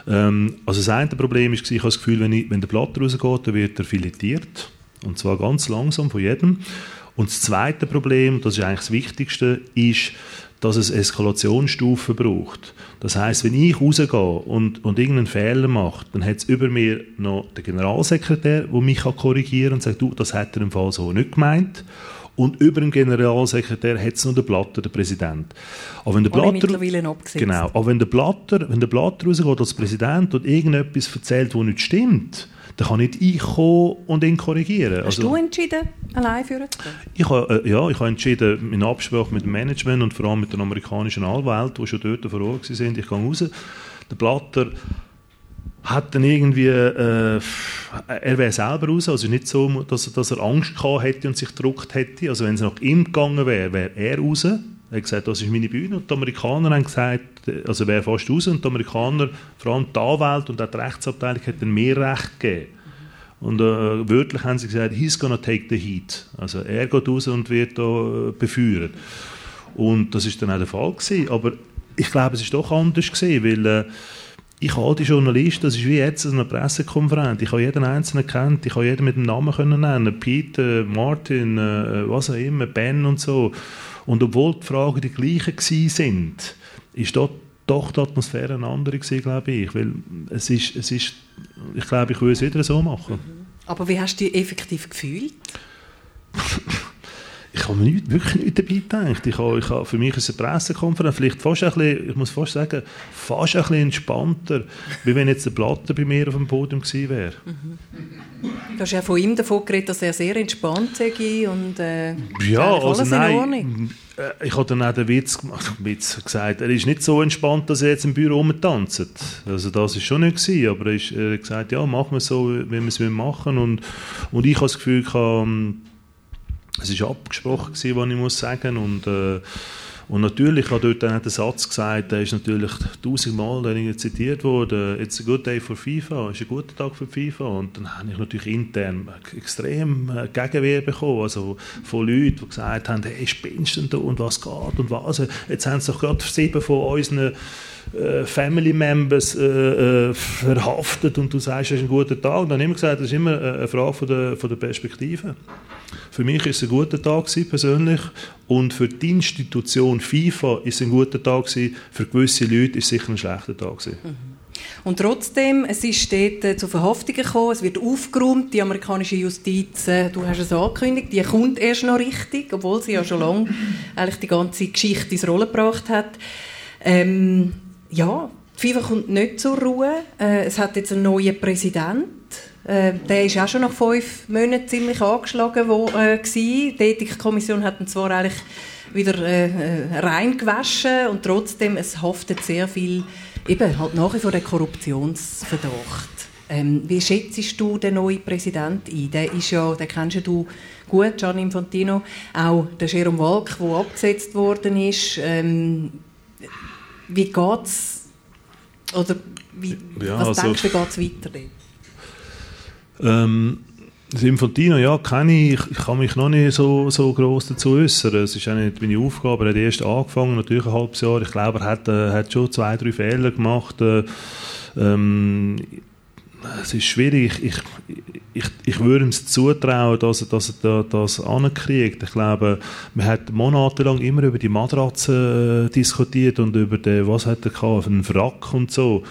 Ähm, also das eine Problem ist, ich habe das Gefühl, wenn, ich, wenn der Blatter rausgeht, dann wird er filetiert. Und zwar ganz langsam von jedem. Und das zweite Problem, das ist eigentlich das Wichtigste, ist, dass es Eskalationsstufen braucht. Das heißt, wenn ich rausgehe und, und irgendeinen Fehler mache, dann hat es über mir noch den Generalsekretär, der mich korrigieren kann und sagt, du, das hat er im Fall so nicht gemeint. Und über dem Generalsekretär hat es noch den Blatter, der Präsident. Aber wenn der Blatter, mittlerweile abgesetzt. Genau. Aber wenn der Blatter, wenn der Blatter rausgeht als Präsident und irgendetwas erzählt, das nicht stimmt, dann kann nicht ich kommen und ihn korrigieren. Hast also, du entschieden, allein führen zu Ich habe, äh, ja, ich habe entschieden, in Absprache mit dem Management und vor allem mit der amerikanischen Anwalt, die schon dort vor Ort waren, ich gehe raus. Der Blatter hat dann irgendwie, äh, er wäre selber raus, also nicht so, dass, dass er Angst gehabt hätte und sich gedruckt hätte. Also wenn es nach ihm gegangen wäre, wäre er raus. Er hat gesagt, das ist meine Bühne. Und die Amerikaner haben gesagt, also wäre fast raus. Und die Amerikaner, vor allem die Anwälte und auch die Rechtsabteilung, hätten mehr Recht gegeben. Und äh, wörtlich haben sie gesagt, he's gonna take the heat. Also er geht raus und wird da äh, beführt. Und das ist dann auch der Fall gewesen. Aber ich glaube, es ist doch anders gewesen, weil äh, ich habe die Journalisten, das ist wie jetzt eine Pressekonferenz, ich habe jeden Einzelnen kennt, ich habe jeden mit dem Namen können nennen, Peter, Martin, äh, was auch immer, Ben und so. Und obwohl die Fragen die gleichen sind, ist dort doch die Atmosphäre eine andere gewesen, glaube ich. Weil es ist, es ist, ich glaube, ich würde es wieder so machen. Aber wie hast du dich effektiv gefühlt? ich habe nicht, wirklich nicht dabei gedacht. Ich habe, ich habe, für mich ist eine Pressekonferenz vielleicht fast ein bisschen, ich muss fast sagen, fast ein bisschen entspannter, wie wenn jetzt der Platte bei mir auf dem Podium gewesen wäre. Mhm. Du hast ja von ihm davon geredet, dass er sehr entspannt sei und äh, ja, also nein, äh, ich habe dann auch den Witz, gemacht, Witz gesagt, er ist nicht so entspannt, dass er jetzt im Büro rumtanzt. Also das war schon nicht gewesen, aber er, ist, er hat gesagt, ja, machen wir so, wie wir es machen und, und ich habe das Gefühl, ich habe, es war abgesprochen, gewesen, was ich muss sagen und äh, und natürlich hat dort dann der Satz gesagt, der ist natürlich tausendmal zitiert worden, it's a good day for FIFA, ist ein guter Tag für FIFA. Und dann habe ich natürlich intern extrem äh, Gegenwehr bekommen, also von Leuten, die gesagt haben, hey, spinnst du und was geht und was. Jetzt haben sie doch gerade sieben von unseren äh, Family Members äh, äh, verhaftet und du sagst, es ist ein guter Tag. Und dann habe ich immer gesagt, das ist immer eine Frage von der, von der Perspektive. Für mich ist es ein guter Tag gewesen, persönlich und für die Institution FIFA ist es ein guter Tag gewesen. Für gewisse Leute ist es sicher ein schlechter Tag gewesen. Mhm. Und trotzdem, es ist dort äh, zu Verhaftungen gekommen, es wird aufgeräumt, die amerikanische Justiz, äh, du hast es angekündigt, die kommt erst noch richtig, obwohl sie ja schon lange eigentlich die ganze Geschichte ins Rollen gebracht hat. Ähm, ja, die FIFA kommt nicht zur Ruhe. Äh, es hat jetzt einen neuen Präsident. Äh, der ist auch schon nach fünf Monaten ziemlich angeschlagen wo, äh, Die Ethikkommission hat ihn zwar eigentlich wieder äh, äh, reingewaschen und trotzdem es haftet sehr viel eben halt nach wie vor der Korruptionsverdacht. Ähm, wie schätzt du den neuen Präsidenten ein? Der ist ja, den kennst du gut, Gianni Infantino, auch der Jerome Walk, der abgesetzt worden ist. Ähm, wie geht es Oder wie, ja, was also, denkst du, wie geht es weiter? Ähm, das Infantino, ja, kenne ich. Ich kann mich noch nicht so, so gross dazu äußern. Es ist auch nicht meine Aufgabe. Er hat erst angefangen, natürlich ein halbes Jahr. Ich glaube, er hat, äh, hat schon zwei, drei Fehler gemacht. Äh, ähm, es ist schwierig. Ich, ich, ich würde ihm zutrauen, dass er, dass er das ankriegt. Ich glaube, man hat monatelang immer über die Matratze äh, diskutiert und über den, was hat er gehabt, einen Wrack und so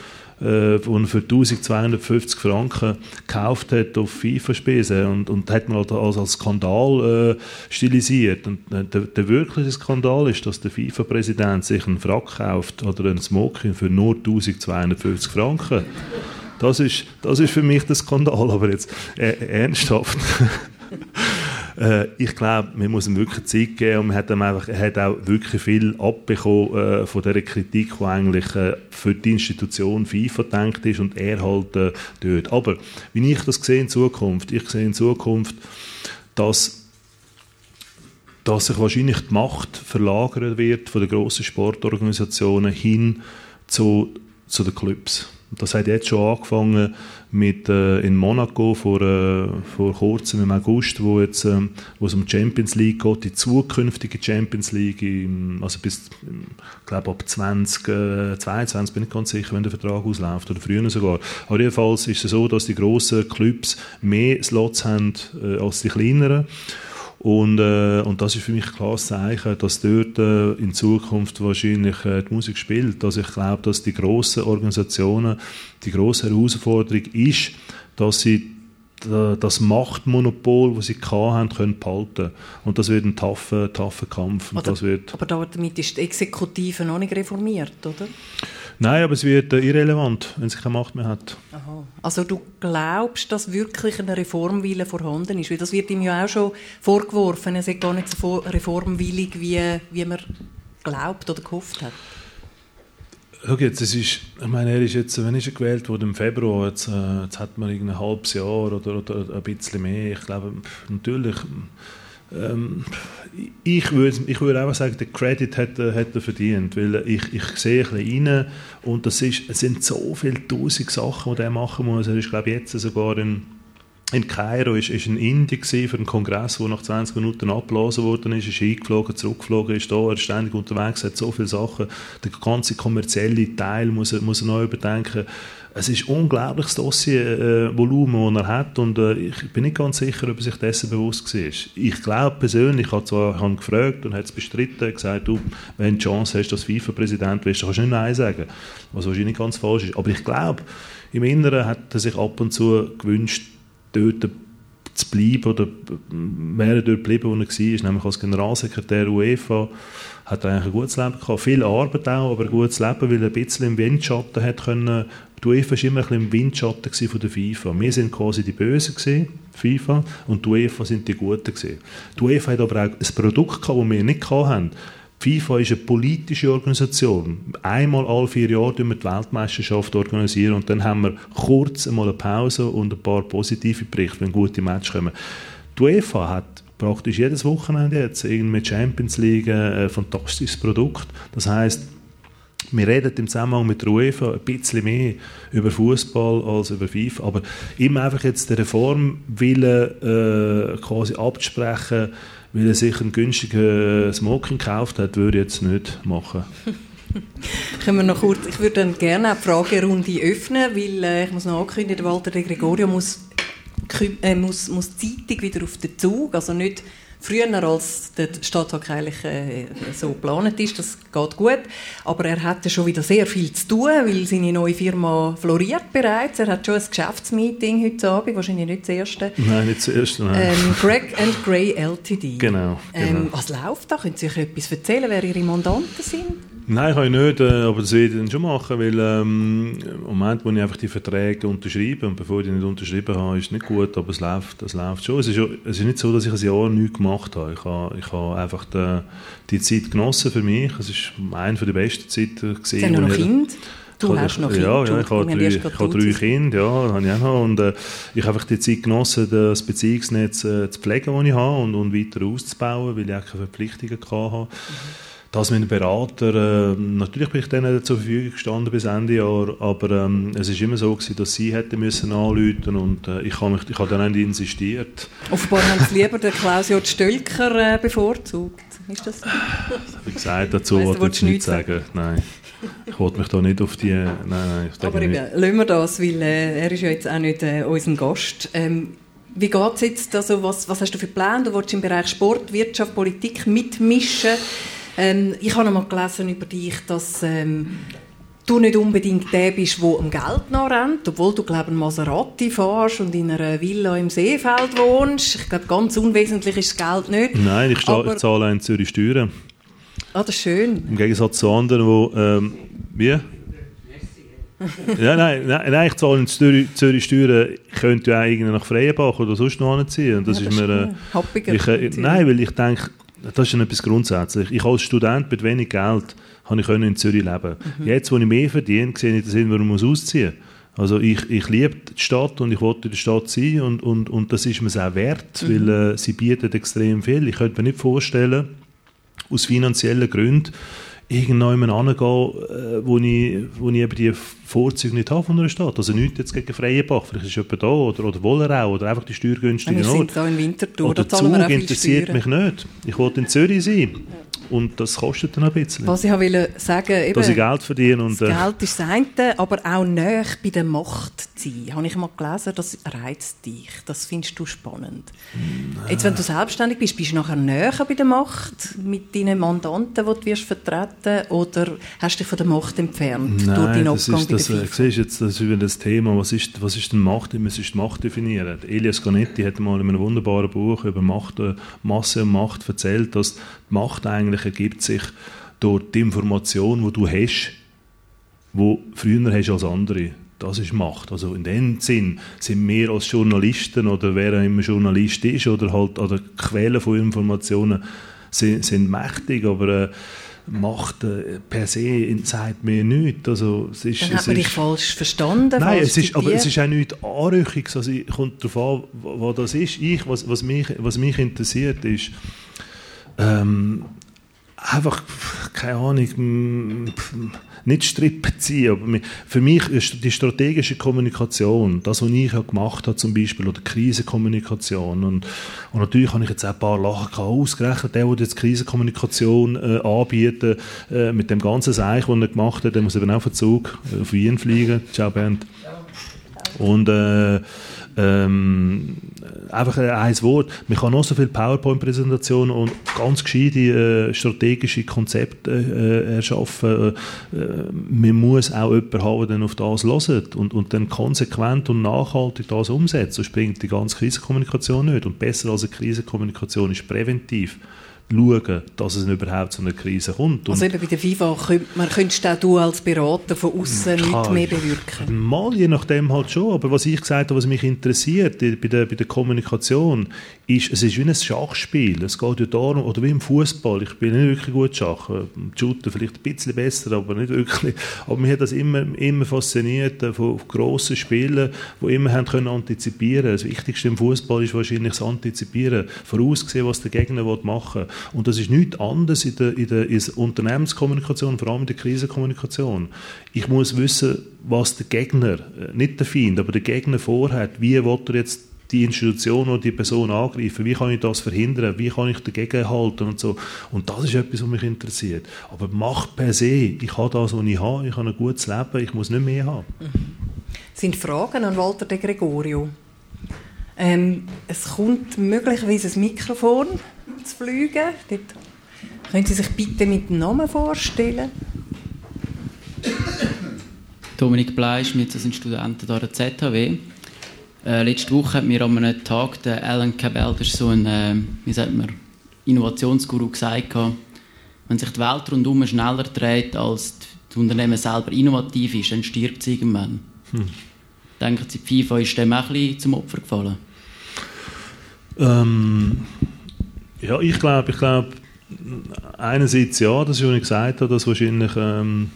äh, er für 1250 Franken gekauft hat auf FIFA-Spesen und, und hat man halt als, als Skandal äh, stilisiert. Und äh, der, der, wirkliche Skandal ist, dass der FIFA-Präsident sich einen Frack kauft oder einen Smoking für nur 1250 Franken. Das ist, das ist für mich der Skandal, aber jetzt äh, ernsthaft. Äh, ich glaube, man muss ihm wirklich Zeit geben und man hat ihm einfach, er hat auch wirklich viel abbekommen äh, von dieser Kritik, die eigentlich äh, für die Institution FIFA gedacht ist und er halt äh, dort. Aber wie ich das sehe in Zukunft, ich sehe in Zukunft, dass dass sich wahrscheinlich die Macht verlagern wird von den grossen Sportorganisationen hin zu, zu den Clubs. Das hat jetzt schon angefangen mit, äh, in Monaco vor, äh, vor kurzem im August, wo, jetzt, äh, wo es um die Champions League geht, die zukünftige Champions League, im, also bis, glaube ab 2022 äh, bin ich ganz sicher, wenn der Vertrag ausläuft, oder früher sogar. Aber jedenfalls ist es so, dass die grossen Clubs mehr Slots haben äh, als die kleineren. Und, äh, und das ist für mich ein klares Zeichen, dass dort äh, in Zukunft wahrscheinlich äh, die Musik spielt. Also ich glaube, dass die grossen Organisationen, die grosse Herausforderung ist, dass sie das Machtmonopol, das sie hatten, können behalten. Und das wird ein taffer, taffer Kampf. Und oder, das wird aber damit ist die Exekutive noch nicht reformiert, oder? Nein, aber es wird äh, irrelevant, wenn sie keine Macht mehr hat. Aha. Also du glaubst, dass wirklich eine Reformwille vorhanden ist? Weil das wird ihm ja auch schon vorgeworfen, er sei gar nicht so reformwillig, wie, wie man glaubt oder gehofft hat. Schau jetzt, es ist, ich meine, er ist jetzt, wenn ist er gewählt wurde im Februar, jetzt, äh, jetzt hat man ein halbes Jahr oder, oder ein bisschen mehr. Ich glaube, natürlich ähm, ich würde ich würd einfach sagen, der Credit hat, hat er verdient, weil ich, ich sehe ein bisschen rein und das ist, es sind so viele tausend Sachen, die er machen muss. Er ist, glaube jetzt sogar in, in Kairo, ist, ist in Indien für einen Kongress, der nach 20 Minuten abgeblasen worden ist, ist eingeflogen, zurückgeflogen, ist da, er ist ständig unterwegs, hat so viele Sachen. Der ganze kommerzielle Teil muss er, muss er neu überdenken es ist ein unglaubliches Dossiervolumen, äh, das er hat und äh, ich bin nicht ganz sicher, ob er sich dessen bewusst war. Ich glaube persönlich, ich habe zwar gefragt und hat es bestritten, gesagt, du, wenn du die Chance hast, dass FIFA-Präsident wirst, dann kannst du nicht Nein sagen, was wahrscheinlich ganz falsch ist. Aber ich glaube, im Inneren hat er sich ab und zu gewünscht, dort zu bleiben oder wäre dort geblieben, wo er war, nämlich als Generalsekretär UEFA hat er eigentlich ein gutes Leben gehabt. Viel Arbeit auch, aber ein gutes Leben, weil er ein bisschen im Windschatten hat können die UEFA war immer ein bisschen im Windschatten von der FIFA. Wir sind quasi die Bösen gewesen, FIFA, und die UEFA sind die Guten gewesen. Die UEFA hat aber auch ein Produkt gehabt, das wir nicht hatten. FIFA ist eine politische Organisation. Einmal alle vier Jahre organisieren wir die Weltmeisterschaft organisieren und dann haben wir kurz einmal eine Pause und ein paar positive Berichte, wenn gute Matches kommen. Die UEFA hat praktisch jedes Wochenende jetzt mit Champions League ein fantastisches Produkt. Das heißt, wir reden im Zusammenhang mit der UEFA ein bisschen mehr über Fußball als über FIFA, aber immer einfach jetzt den Reformwille äh, quasi abzusprechen, weil er sich einen günstigen Smoking gekauft hat, würde ich jetzt nicht machen. Können wir noch kurz, ich würde dann gerne eine Fragerunde öffnen, weil äh, ich muss noch ankündigen, Walter de Gregorio muss, äh, muss, muss Zeitung wieder auf den Zug, also nicht früher als der Stadttag eigentlich äh, so geplant ist. Das geht gut. Aber er hatte schon wieder sehr viel zu tun, weil seine neue Firma floriert bereits. Er hat schon ein Geschäftsmeeting heute Abend, wahrscheinlich nicht das erste. Nein, nicht das erste. Nein. Ähm, Greg and Gray LTD. Genau. Genau. Ähm, was läuft da? Können Sie sich etwas erzählen, wer Ihre Mandanten sind? Nein, kann ich nicht, äh, aber das werde ich dann schon machen, weil ähm, im Moment, wo ich einfach die Verträge unterschreibe und bevor ich die nicht unterschrieben habe, ist es nicht gut, aber es läuft, es läuft schon. Es ist, es ist nicht so, dass ich ein Jahr nichts gemacht habe. Ich habe, ich habe einfach die, die Zeit genossen für mich. Es ist eine der besten Zeiten. Sie haben noch Kind? Du hast noch Kinder? Ja, ja ich, habe drei, ich habe drei Kinder, ja, habe ich auch noch. Und äh, ich habe einfach die Zeit genossen, das Beziehungsnetz äh, zu pflegen, das ich habe und, und weiter auszubauen, weil ich auch keine Verpflichtungen hatte. Mhm Das mit dem Berater, äh, natürlich bin ich denen zur Verfügung gestanden bis Ende Jahr, aber ähm, es ist immer so gewesen, dass sie hätten müssen anrufen und äh, ich habe ich habe dann nicht insistiert. Offenbar haben sie lieber den Klaus J. Stölker äh, bevorzugt. Ist das so? Ich gesagt, dazu wollte ich nichts sagen. Nein. Ich wollte mich da nicht auf die... Nein, nein, Aber eben, lassen wir das, weil äh, er ist ja jetzt auch nicht äh, unser Gast. Ähm, wie geht es jetzt? Also, was, was hast du für Pläne? Du willst im Bereich Sport, Wirtschaft, Politik mitmischen. Ähm, ich habe noch mal gelesen über dich, dass ähm, du nicht unbedingt der bist, der am Geld nachrennt, obwohl du, glaube ein Maserati fährst und in einer Villa im Seefeld wohnst. Ich glaube, ganz unwesentlich ist das Geld nicht. Nein, ich, Aber, ich zahle in Zürich Steuern. Ah, das ist schön. Im Gegensatz zu anderen, wo ähm, wie? ja, nein, nein, nein, ich zahle in Zürich, Zürich Steuern, ich könnte ja auch nach Freienbach oder sonst noch anziehen. Das, ja, das ist mir, äh, ich, äh, Nein, weil ich denke, das ist etwas grundsätzlich. Ich als Student mit wenig Geld habe ich in Zürich leben. Mhm. Jetzt, wo ich mehr verdiene, sehe ich den Sinn, warum ich ausziehen muss. Also ich, ich liebe die Stadt und ich wollte in der Stadt sein und, und, und das ist mir auch wert, mhm. weil äh, sie bietet extrem viel. Ich könnte mir nicht vorstellen, aus finanziellen Gründen, irgendjemand hingehen, äh, wo ich, wo ich eben die Vorzüge nicht habe von einer Stadt. Also nichts jetzt gegen Freienbach, vielleicht ist jemand da oder, oder Wollerau oder einfach die steuergünstigen Orte. Wir sind da in Winterthur, oder Zug interessiert mich nicht. Ich wollte in Zürich sein. Und das kostet dann ein bisschen. Was ich wollte sagen, eben, dass ich Geld verdiene. Und, das äh, Geld ist das eine, aber auch näher bei der Macht zu sein. Habe ich mal gelesen, das reizt dich. Das findest du spannend. Nein. Jetzt, wenn du selbstständig bist, bist du nachher näher bei der Macht mit deinen Mandanten, die du wirst vertreten oder hast du dich von der Macht entfernt Nein, durch deinen Abgang ist, bei das, der FIFA? Siehst jetzt, das ist wieder das Thema, was ist, was ist denn Macht? Wir müssen die Macht definieren. Elias Canetti hat mal in einem wunderbaren Buch über Macht, äh, Masse und Macht erzählt, dass die Macht eigentlich ergibt sich durch die Information, die du hast, wo früher hast als andere. Das ist Macht. Also in dem Sinn sind wir als Journalisten oder wer immer Journalist ist oder halt oder Quellen von Informationen sind, sind mächtig, aber äh, Macht äh, per se sagt mir nichts. Also, es ist, Dann hat man dich falsch verstanden. Nein, es ist, aber es ist auch nichts Anrüchiges. Also, kommt darauf an, was das ist. Ich, was, was, mich, was mich interessiert, ist, ähm, einfach, keine Ahnung, nicht Strippen ziehen, aber für mich ist die strategische Kommunikation, das, was ich auch gemacht habe zum Beispiel, oder Krisenkommunikation. Und, und natürlich habe ich jetzt auch ein paar Lachen gehabt, ausgerechnet, der, der jetzt Krisenkommunikation äh, anbietet, äh, mit dem ganzen Seich, den er gemacht hat, der muss eben auch auf den Zug äh, auf Wien fliegen, ciao Bernd. Und äh, ähm, einfach ein Wort. Man kann noch so viele PowerPoint-Präsentationen und ganz gescheite äh, strategische Konzepte äh, erschaffen. Äh, man muss auch jemanden haben, der auf das hört und, und dann konsequent und nachhaltig das umsetzt. Sonst bringt die ganze Krisenkommunikation nicht. Und besser als eine Krisenkommunikation ist präventiv schauen, dass es überhaupt zu einer Krise kommt. also eben bei der FIFA könnt, man könntest auch du als Berater von außen nicht mehr bewirken? Mal, je nachdem halt schon. Aber was ich gesagt habe, was mich interessiert bei der, bei der Kommunikation, ist, es ist wie ein Schachspiel. Es geht ja darum, oder wie im Fußball. Ich bin nicht wirklich gut Schach. Shooter vielleicht ein bisschen besser, aber nicht wirklich. Aber mich hat das immer, immer fasziniert äh, von grossen Spielen, die immer haben können antizipieren. Das Wichtigste im Fußball ist wahrscheinlich das Antizipieren, voraussehen, was der Gegner machen will. Und das ist nichts anderes in der, in der, in der Unternehmenskommunikation, vor allem in der Krisenkommunikation. Ich muss wissen, was der Gegner, äh, nicht der Feind, aber der Gegner vorhat. Wie will er jetzt die Institution oder die Person angreifen? Wie kann ich das verhindern? Wie kann ich dagegen halten und so? Und das ist etwas, was mich interessiert. Aber Macht per se, ich habe das, was ich habe, ich habe ein gutes Leben, ich muss nicht mehr haben. Mhm. Sind Fragen an Walter de Gregorio? Ähm, es kommt möglicherweise ein Mikrofon zu fliegen. Dort können Sie sich bitte mit dem Namen vorstellen? Dominik Bleisch, wir sind Studenten an der ZHW. Äh, letzte Woche hat mir an einem Tag der Alan Cabell, das ist so ein, äh, wie sagt man, Innovationsguru, gesagt, wenn sich die Welt rundum schneller dreht, als das Unternehmen selber innovativ ist, dann stirbt es irgendwann. Hm. Denken Sie, die FIFA ist dem auch ein bisschen zum Opfer gefallen? Ähm, ja, ich glaube, ich glaube, einerseits ja, das ist, was ich gesagt habe, dass wahrscheinlich ähm,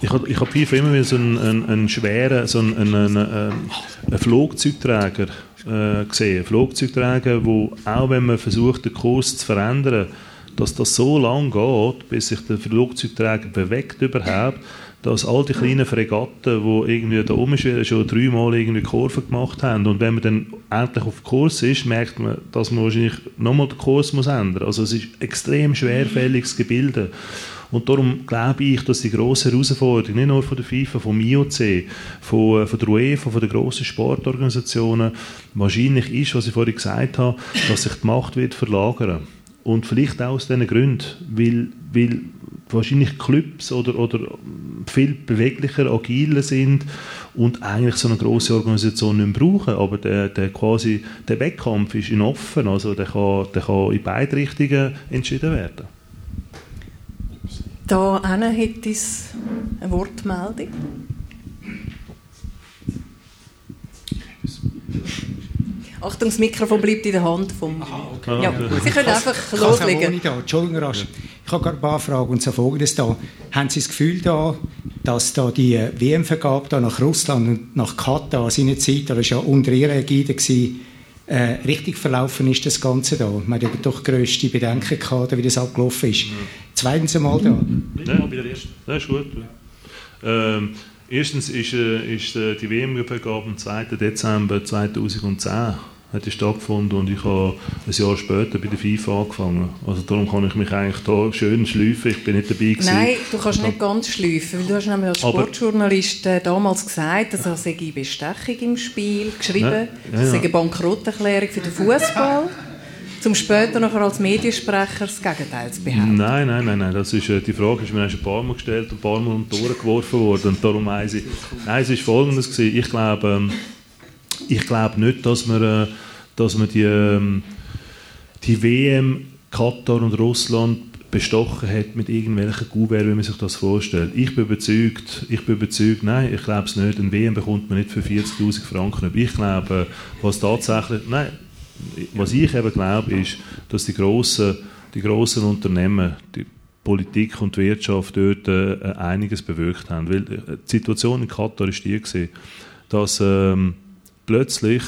ich habe ich hab FIFA immer wieder so einen, einen, einen schweren, so einen, einen, einen Flugzeugträger äh, gesehen. Flugzeugträger, wo auch wenn man versucht, den Kurs zu verändern, dass das so lange geht, bis sich der Flugzeugträger bewegt überhaupt, dass all die kleinen Fregatten, die irgendwie da oben schon dreimal irgendwie Kurven gemacht haben und wenn man dann endlich auf Kurs ist, merkt man, dass man wahrscheinlich nochmal den Kurs muss ändern. Also es ist extrem schwerfälliges Gebilde. Und darum glaube ich, dass die grosse Herausforderung, nicht nur von der FIFA, vom IOC, von, von der UEFA, von den grossen Sportorganisationen, wahrscheinlich ist, was ich vorhin gesagt habe, dass sich die Macht wird verlagern. Und vielleicht auch aus diesen Gründen, weil, weil wahrscheinlich Clubs oder, oder viel beweglicher, agiler sind und eigentlich so eine große Organisation nicht mehr brauchen. Aber der, der, quasi, der Wettkampf ist in offen, also der kann, der kann in beide Richtungen entschieden werden. Da hätte ich eine Wortmeldung. Achtung, das Mikrofon bleibt in der Hand vom... Aha, okay. ja, Sie können einfach loslegen. Entschuldigung, rasch. Ich habe gerade ein paar Fragen und so folgendes da. Haben Sie das Gefühl da, dass da die WM-Vergabe da nach Russland und nach Katar seiner Zeit, das war ja unter Ihrer Ägide, gewesen, äh, richtig verlaufen ist, das Ganze da? Man hat doch grösste Bedenken gehabt, wie das abgelaufen ist. Ja. Zweitens einmal da. Nein, bei der ersten. Das ist gut. Ähm, erstens ist, äh, ist äh, die WM-Vergabe am 2. Dezember 2010 hat die stattgefunden und ich habe ein Jahr später bei der FIFA angefangen. Also darum kann ich mich eigentlich da schön schleifen. Ich bin nicht dabei gewesen. Nein, du kannst nicht ganz schleifen, weil du hast nämlich als Sportjournalist äh, damals gesagt, dass es sei Bestechung im Spiel geschrieben, ja, ja, ja. sei eine Bankrotterklärung für den Fußball. um später nachher als Mediensprecher das Gegenteil zu behaupten. Nein, nein, nein, nein. Das ist, äh, die Frage ist mir ein paar Mal gestellt und ein paar Mal um die Ohren geworfen worden. Und darum weiss ich, nein, es war folgendes. Gewesen. Ich glaube, ähm, ich glaube nicht, dass man, äh, dass man die, ähm, die WM Katar und Russland bestochen hat mit irgendwelchen Gouverne, wie man sich das vorstellt. Ich bin überzeugt, ich bin überzeugt, nein, ich glaube es nicht. Ein WM bekommt man nicht für 40'000 Franken. Ich glaube, was tatsächlich, nein, was ich eben glaube, ist, dass die grossen, die grossen Unternehmen, die Politik und die Wirtschaft dort äh, einiges bewirkt haben. Weil äh, die Situation in Katar war die, dass ähm, plötzlich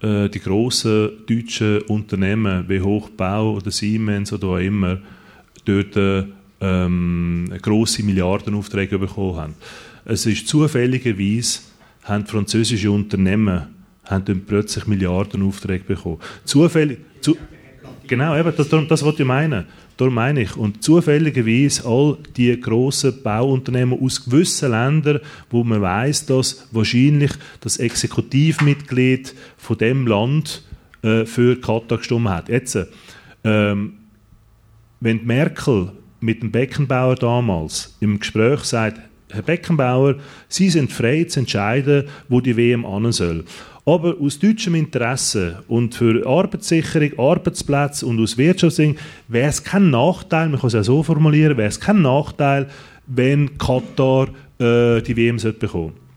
äh, die grossen deutschen Unternehmen wie Hochbau oder Siemens oder auch immer dort äh, ähm, grosse Milliardenaufträge bekommen haben. Es ist zufälligerweise haben französische Unternehmen haben dann plötzlich Milliardenaufträge bekommen. Zufällig, zu, genau, eben, das, das wollte ich meinen. Darum meine ich. Und zufälligerweise all die grossen Bauunternehmen aus gewissen Ländern, wo man weiß, dass wahrscheinlich das Exekutivmitglied von dem Land äh, für Katar gestimmt hat. Jetzt, ähm, wenn Merkel mit dem Beckenbauer damals im Gespräch sagt, Herr Beckenbauer, Sie sind frei zu entscheiden, wo die WM an soll. Aber aus deutschem Interesse und für Arbeitssicherung, Arbeitsplätze und aus Wirtschaftssinn wäre es kein Nachteil, man kann es ja so formulieren, wäre es kein Nachteil, wenn Katar äh, die WM bekommen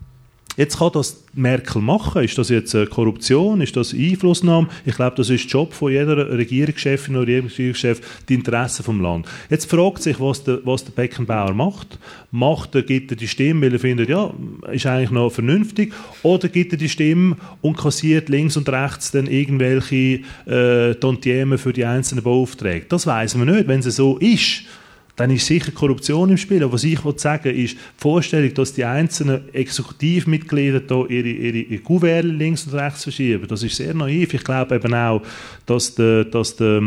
Jetzt kann das Merkel machen. Ist das jetzt Korruption? Ist das Einflussnahme? Ich glaube, das ist der Job von jeder Regierungschefin oder Regierungschef, die Interessen vom Land. Jetzt fragt sich, was der, was der Beckenbauer macht. Macht er, gibt er die Stimme, weil er findet, ja, ist eigentlich noch vernünftig, oder gibt er die Stimme und kassiert links und rechts dann irgendwelche äh, Tantiemen für die einzelnen Beauftragten? Das weiß man nicht. Wenn es so ist, dann ist sicher Korruption im Spiel. Aber was ich sagen ist die Vorstellung, dass die einzelnen Exekutivmitglieder da ihre, ihre, ihre Kuverte links und rechts verschieben, das ist sehr naiv. Ich glaube eben auch, dass, der, dass, der,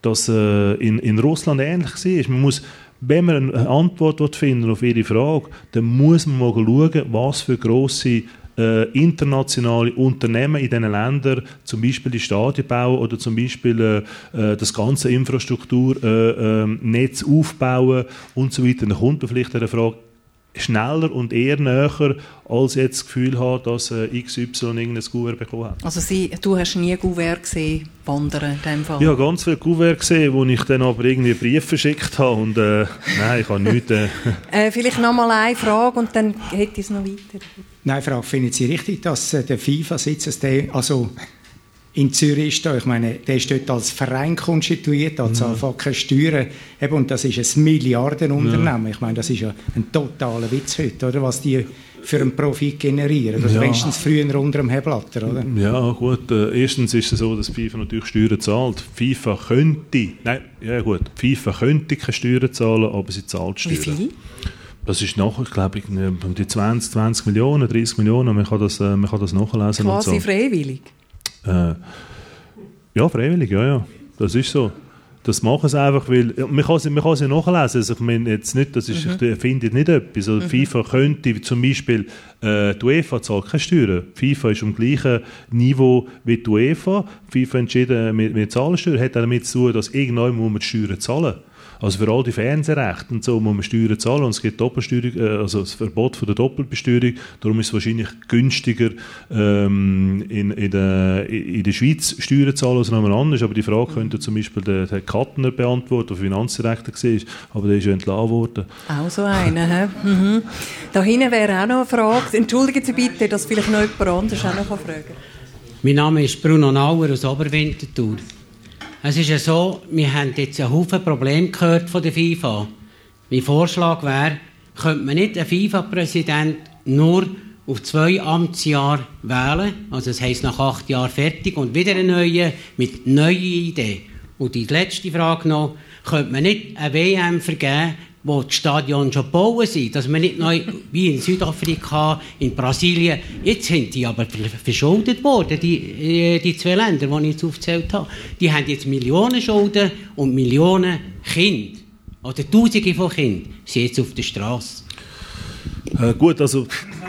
dass äh, in, in Russland ähnlich ist. Man muss wenn man eine Antwort finden auf Ihre Frage, dann muss man mal schauen, was für grosse äh, internationale Unternehmen in diesen Ländern zum Beispiel die Stadien bauen oder zum Beispiel äh, äh das ganze Infrastrukturnetz äh, ähm, aufbauen und so weiter. Dann kommt man vielleicht eine Frage, schneller und eher näher, als jetzt das Gefühl haben, dass äh, XY irgendein Gouverne bekommen hat. Also Sie, du hast nie Gouverne gesehen, wandern in dem Fall? Ich habe ganz viele Gouverne gesehen, wo ich dann aber irgendwie Briefe verschickt habe und äh, nein, ich habe nichts... Äh. äh, vielleicht noch mal eine Frage und dann hätte ich es noch weiter. Nein, Frau, finden Sie richtig, dass äh, der FIFA-Sitz, also in Zürich ist da, ich meine, der ist dort als Verein konstituiert, als ja. einfach keine Steuern, eben, und das ist ein Milliardenunternehmen. Ja. Ich meine, das ist ja ein totaler Witz heute, oder, was die für einen Profit generieren. Also ja. wenigstens früher unter dem Heblatter, oder? Ja, gut. Äh, erstens ist es so, dass FIFA natürlich Steuern zahlt. FIFA könnte, nein, ja gut, FIFA könnte keine Steuern zahlen, aber sie zahlt Steuern. Wie viel? Das ist nachher, glaube ich, um die 20, 20 Millionen, 30 Millionen. Man kann das, äh, man kann das nachlesen. Quasi so. freiwillig? Äh, ja, freiwillig, ja, ja. Das ist so. Das machen sie einfach, weil man kann sie, man kann sie nachlesen. Also ich meine jetzt nicht, das ist, mhm. ich finde nicht etwas. Also mhm. FIFA könnte zum Beispiel, äh, die UEFA zahlt keine Steuern. FIFA ist am gleichen Niveau wie die UEFA. FIFA entschieden, wir, wir zahlen Steuern. Hat damit zu tun, dass irgendwann muss man die Steuern zahlen muss. Also für all die Fernsehrechte und so muss man Steuern zahlen und es gibt Doppelsteuerung, äh, also das Verbot von der Doppelbesteuerung. Darum ist es wahrscheinlich günstiger ähm, in, in, der, in der Schweiz Steuern zu zahlen als nochmal anders. Aber die Frage könnte zum Beispiel der, der Kattner beantworten, der Finanzdirektor war, aber der ist ja entlassen worden. Auch so einer, hä? Mhm. Da hinten wäre auch noch eine Frage. Entschuldigen Sie bitte, dass vielleicht noch jemand anderes auch noch fragen kann. Mein Name ist Bruno Nauer aus Oberwinterthur. Es ist ja so, wir haben jetzt einen Haufen Probleme gehört von der FIFA. Mein Vorschlag wäre, könnte man nicht einen FIFA-Präsident nur auf zwei Amtsjahre wählen, also das heisst nach acht Jahren fertig und wieder einen neuen mit neuen Ideen. Und die letzte Frage noch, könnte man nicht eine WM vergeben, wo die Stadion schon gebaut sind, dass man nicht neu, wie in Südafrika, in Brasilien, jetzt sind die aber verschuldet worden, die, äh, die zwei Länder, die ich jetzt aufgezählt habe. Die haben jetzt Millionen Schulden und Millionen Kinder, oder Tausende von Kindern, sind jetzt auf der Straße. Äh, gut, also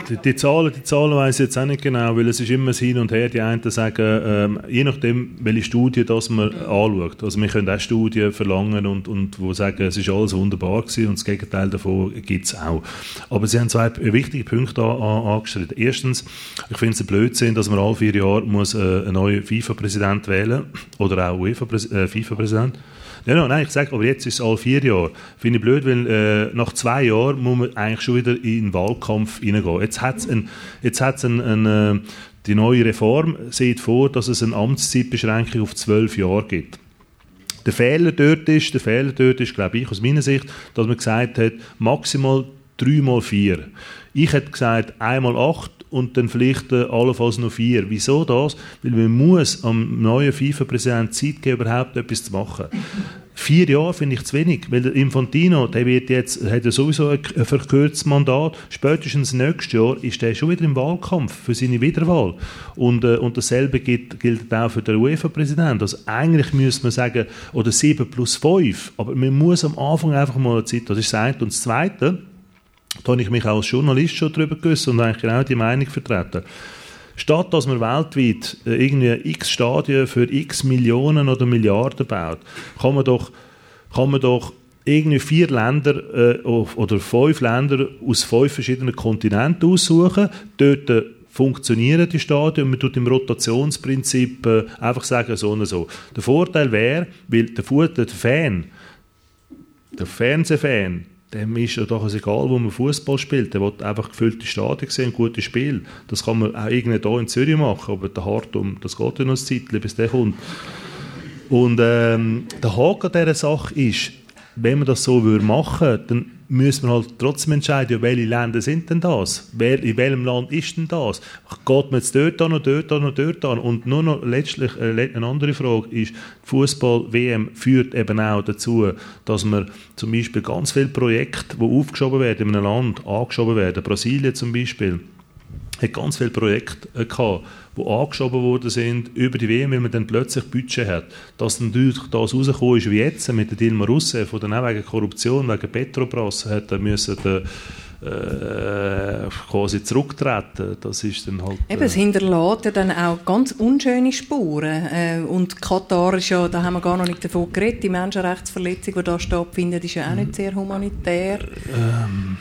die, die, Zahlen, die Zahlen weiß ich jetzt auch nicht genau, weil es ist immer das Hin und Her. Die einen sagen, ähm, je nachdem, welche Studie das man anschaut. Also wir können auch Studien verlangen und, und wo sagen, es ist alles wunderbar gewesen und das Gegenteil davon gibt es auch. Aber Sie haben zwei wichtige Punkte an, an, angestellt. Erstens, ich finde es ein Blödsinn, dass man alle vier Jahre muss, äh, einen neuen FIFA-Präsident wählen oder auch UEFA-FIFA-Präsident. Äh, ja, nein, ich sage, aber jetzt ist es alle vier Jahre. Finde ich blöd, weil äh, nach zwei Jahren muss man eigentlich schon wieder in den Wahlkampf hineingehen. Jetzt hat es ein, ein, ein, äh, die neue Reform sieht vor, dass es eine Amtszeitbeschränkung auf zwölf Jahre gibt. Der Fehler dort ist, der Fehler dort ist, glaube ich, aus meiner Sicht, dass man gesagt hat, maximal drei mal vier. Ich hätte gesagt, einmal acht und dann vielleicht äh, allenfalls noch vier. Wieso das? Weil man muss am neuen FIFA-Präsident Zeit geben, überhaupt etwas zu machen. Vier Jahre finde ich zu wenig, weil der Infantino, der wird jetzt, hat ja sowieso ein verkürztes Mandat. Spätestens nächstes Jahr ist er schon wieder im Wahlkampf für seine Wiederwahl. Und, äh, und dasselbe gilt, gilt auch für den UEFA-Präsident. Also eigentlich müsste man sagen, oder 7 plus 5. Aber man muss am Anfang einfach mal Zeit, das ist das eine. Und das Zweite, da habe ich mich als Journalist schon darüber gewusst und eigentlich genau die Meinung vertreten. Statt dass man weltweit äh, irgendwie x Stadien für x Millionen oder Milliarden baut, kann man doch, kann man doch irgendwie vier Länder äh, oder fünf Länder aus fünf verschiedenen Kontinenten aussuchen, dort äh, funktionieren die Stadien und man tut im Rotationsprinzip äh, einfach sagen, so und so. Der Vorteil wäre, weil der, der Fan, der Fernsehfan, dem ist ja doch egal, wo man Fußball spielt. Der will einfach gefüllte Stadien sehen, gutes Spiel. Das kann man auch irgendwie hier in Zürich machen, aber der Hartum, das geht ja noch ein Zeitchen, bis der kommt. Und ähm, der Haken dieser Sache ist, wenn man das so machen würde, dann müssen wir halt trotzdem entscheiden, welche Länder sind denn das? Wer, in welchem Land ist denn das? Geht man jetzt dort an, dort an, dort an? Und nur noch letztlich äh, eine andere Frage ist, die Fußball-WM führt eben auch dazu, dass man zum Beispiel ganz viele Projekte, die aufgeschoben werden in einem Land, angeschoben werden, Brasilien zum Beispiel, hat ganz viele Projekte äh, gehabt, die angeschoben worden sind über die WM, weil man dann plötzlich Budget hat. Dass natürlich das rausgekommen ist wie jetzt mit der Dilma Rousseff, die dann auch wegen Korruption, wegen Petrobras hat müssen äh, äh, quasi zurücktreten. Das ist dann halt... Eben, es äh, hinterlässt ja dann auch ganz unschöne Spuren. Äh, und Katar ist ja, da haben wir gar noch nicht davon geredet, die Menschenrechtsverletzung, die da stattfindet, ist ja auch nicht sehr humanitär. Ähm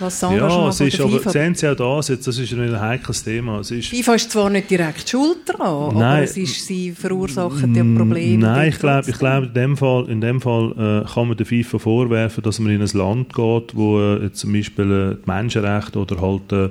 was das ja, es ist, aber sehen Sie auch das, jetzt, das ist ein heikles Thema. Es ist, FIFA ist zwar nicht direkt schuld daran, nein, aber es ist, sie verursachen ja Probleme. Nein, ich glaube, ich glaub, in dem Fall, in dem Fall äh, kann man der FIFA vorwerfen, dass man in ein Land geht, wo äh, zum Beispiel äh, die Menschenrechte oder halt äh,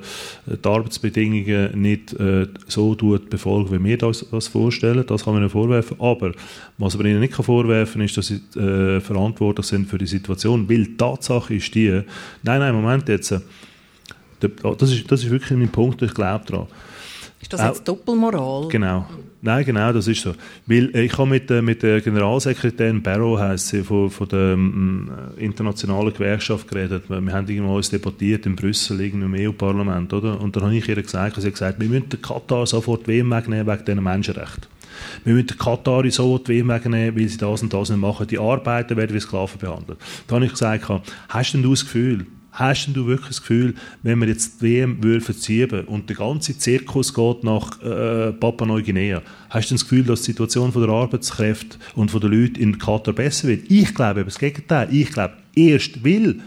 die Arbeitsbedingungen nicht äh, so tut befolgen, wie wir das, das vorstellen. Das kann man ihnen vorwerfen. Aber was man ihnen nicht kann vorwerfen kann, ist, dass sie äh, verantwortlich sind für die Situation, weil die Tatsache ist die, nein, nein, Moment, jetzt, das ist, das ist wirklich mein Punkt, ich glaube daran. Ist das jetzt Doppelmoral? Genau. Nein, genau, das ist so. Weil äh, ich habe mit, äh, mit der Generalsekretärin Barrow heisst sie, von, von der ähm, internationalen Gewerkschaft geredet. Wir haben irgendwo uns debattiert in Brüssel, im EU-Parlament, oder? Und dann habe ich ihr gesagt, sie hat gesagt, wir müssen den Katar sofort WM wegnehmen wegen diesen Menschenrechten. Wir müssen den Katari so die WM wegnehmen, weil sie das und das nicht machen. Die Arbeiter werden wie Sklaven behandelt. Da habe ich gesagt, hast denn du das Gefühl, Hast du wirklich das Gefühl, wenn wir jetzt die WM verschieben und der ganze Zirkus geht nach äh, Papua-Neuguinea, hast du das Gefühl, dass die Situation der Arbeitskräfte und der Leute in Katar besser wird? Ich glaube eben das Gegenteil. Ich glaube, erst will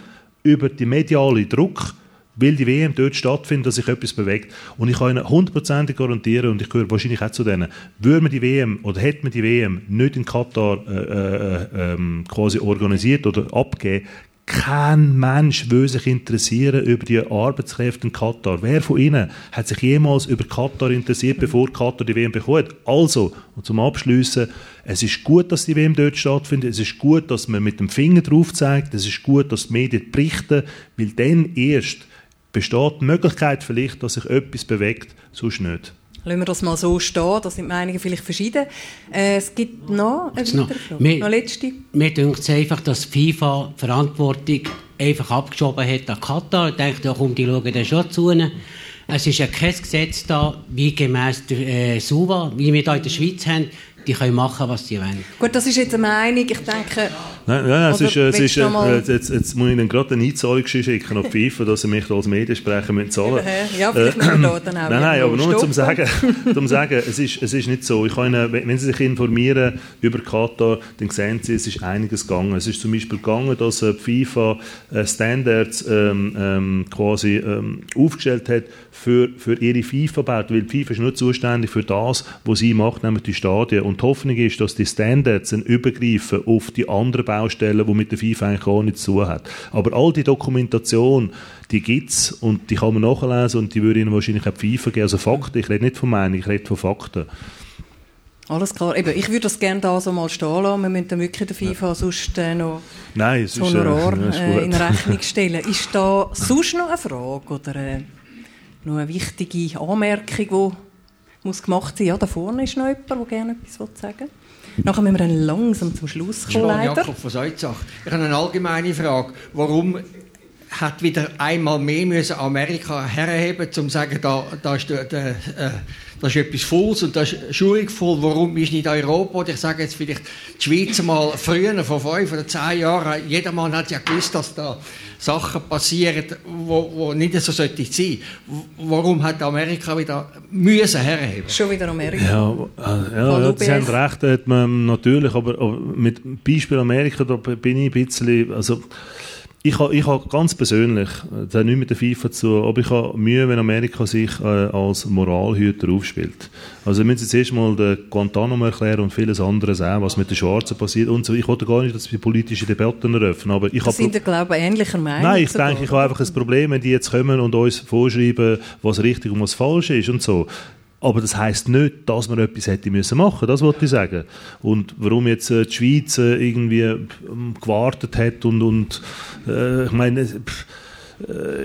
über die mediale Druck weil die WM dort stattfindet, dass sich etwas bewegt. Und ich kann Ihnen hundertprozentig garantieren, und ich gehöre wahrscheinlich auch zu denen, würde man die WM oder hätte man die WM nicht in Katar äh, äh, äh, quasi organisiert oder abgegeben, kein Mensch will sich interessieren über die Arbeitskräfte in Katar. Wer von Ihnen hat sich jemals über Katar interessiert, bevor Katar die WM bekommt? Also, und zum Abschließen, es ist gut, dass die WM dort stattfindet. Es ist gut, dass man mit dem Finger drauf zeigt. Es ist gut, dass die Medien berichten, weil dann erst besteht die Möglichkeit vielleicht, dass sich etwas bewegt, sonst nicht. Lassen wir das mal so stehen, da sind die Meinungen vielleicht verschieden. Äh, es gibt noch eine Frage. Mir, noch letzte. Mir denkt es einfach, dass FIFA Verantwortung einfach abgeschoben hat an Katar. Ich denke, da kommt die schauen dann schon zu. Es ist ja kein Gesetz da, wie gemäß der äh, SUVA, wie wir hier in der Schweiz haben, die können machen, was sie wollen. Gut, das ist jetzt eine Meinung. Ich denke... Nein, nein es ist, es ist, äh, jetzt, jetzt muss ich Ihnen gerade eine Einzahlung schicken auf FIFA, dass Sie mich als Mediensprecher müssen zahlen Ja, vielleicht müssen wir da dann auch Nein, nein, aber nur zum Sagen, zum sagen es, ist, es ist nicht so. Ich kann Ihnen, wenn Sie sich informieren über Katar, dann sehen Sie, es ist einiges gegangen. Es ist zum Beispiel gegangen, dass äh, FIFA äh, Standards ähm, ähm, quasi ähm, aufgestellt hat für, für ihre FIFA-Bauten, weil FIFA ist nur zuständig für das, was sie macht, nämlich die Stadien. Und die Hoffnung ist, dass die Standards dann übergreifen auf die anderen Baustellen, die mit der FIFA eigentlich gar nichts zu tun haben. Aber all die Dokumentation, die gibt es und die kann man nachlesen und die würde Ihnen wahrscheinlich auch die FIFA geben. Also Fakten, ich rede nicht von Meinung, ich rede von Fakten. Alles klar. Eben, ich würde das gerne da so mal stehen lassen. Wir müssen dann wirklich der FIFA ja. sonst äh, noch Nein, es ist, äh, äh, in Rechnung stellen. Ist da sonst noch eine Frage oder äh, noch eine wichtige Anmerkung, die muss gemacht sein. Ja, da vorne ist noch jemand, der gerne etwas sagen will. Nachher müssen wir dann langsam zum Schluss kommen, leider. Jakob von Seutzach. Ich habe eine allgemeine Frage. Warum hat wieder einmal mehr müssen Amerika herheben, um zu sagen, da, da ist der, der, äh, das ist etwas Falls und das ist schuldigvoll. Warum ist nicht Europa? Oder ich sage jetzt vielleicht die Schweiz mal früher, vor fünf oder zehn Jahren, jeder Mann hat ja gewusst, dass da Sachen passieren, wo, wo nicht so sollte sein. Warum hat Amerika wieder müssen herheben? Schon wieder Amerika. Ja, äh, ja, ja Sie haben recht, hat man natürlich, aber, aber mit Beispiel Amerika, da bin ich ein bisschen, also ich habe, ich habe ganz persönlich, das hat nichts mit der FIFA zu aber ich habe Mühe, wenn Amerika sich äh, als Moralhüter aufspielt. Also wir müssen jetzt erstmal den Guantanamo erklären und vieles anderes auch, was mit den Schwarzen passiert und so. Ich wollte gar nicht, dass wir politische Debatten eröffnen, aber ich habe... sind, glaube ich, ähnlicher Meinung. Nein, ich denke, ich habe einfach ein Problem, wenn die jetzt kommen und uns vorschreiben, was richtig und was falsch ist und so. Aber das heißt nicht, dass man etwas hätte müssen machen. Das wollte ich sagen. Und warum jetzt äh, die Schweiz äh, irgendwie ähm, gewartet hat und, und äh, ich meine, pff,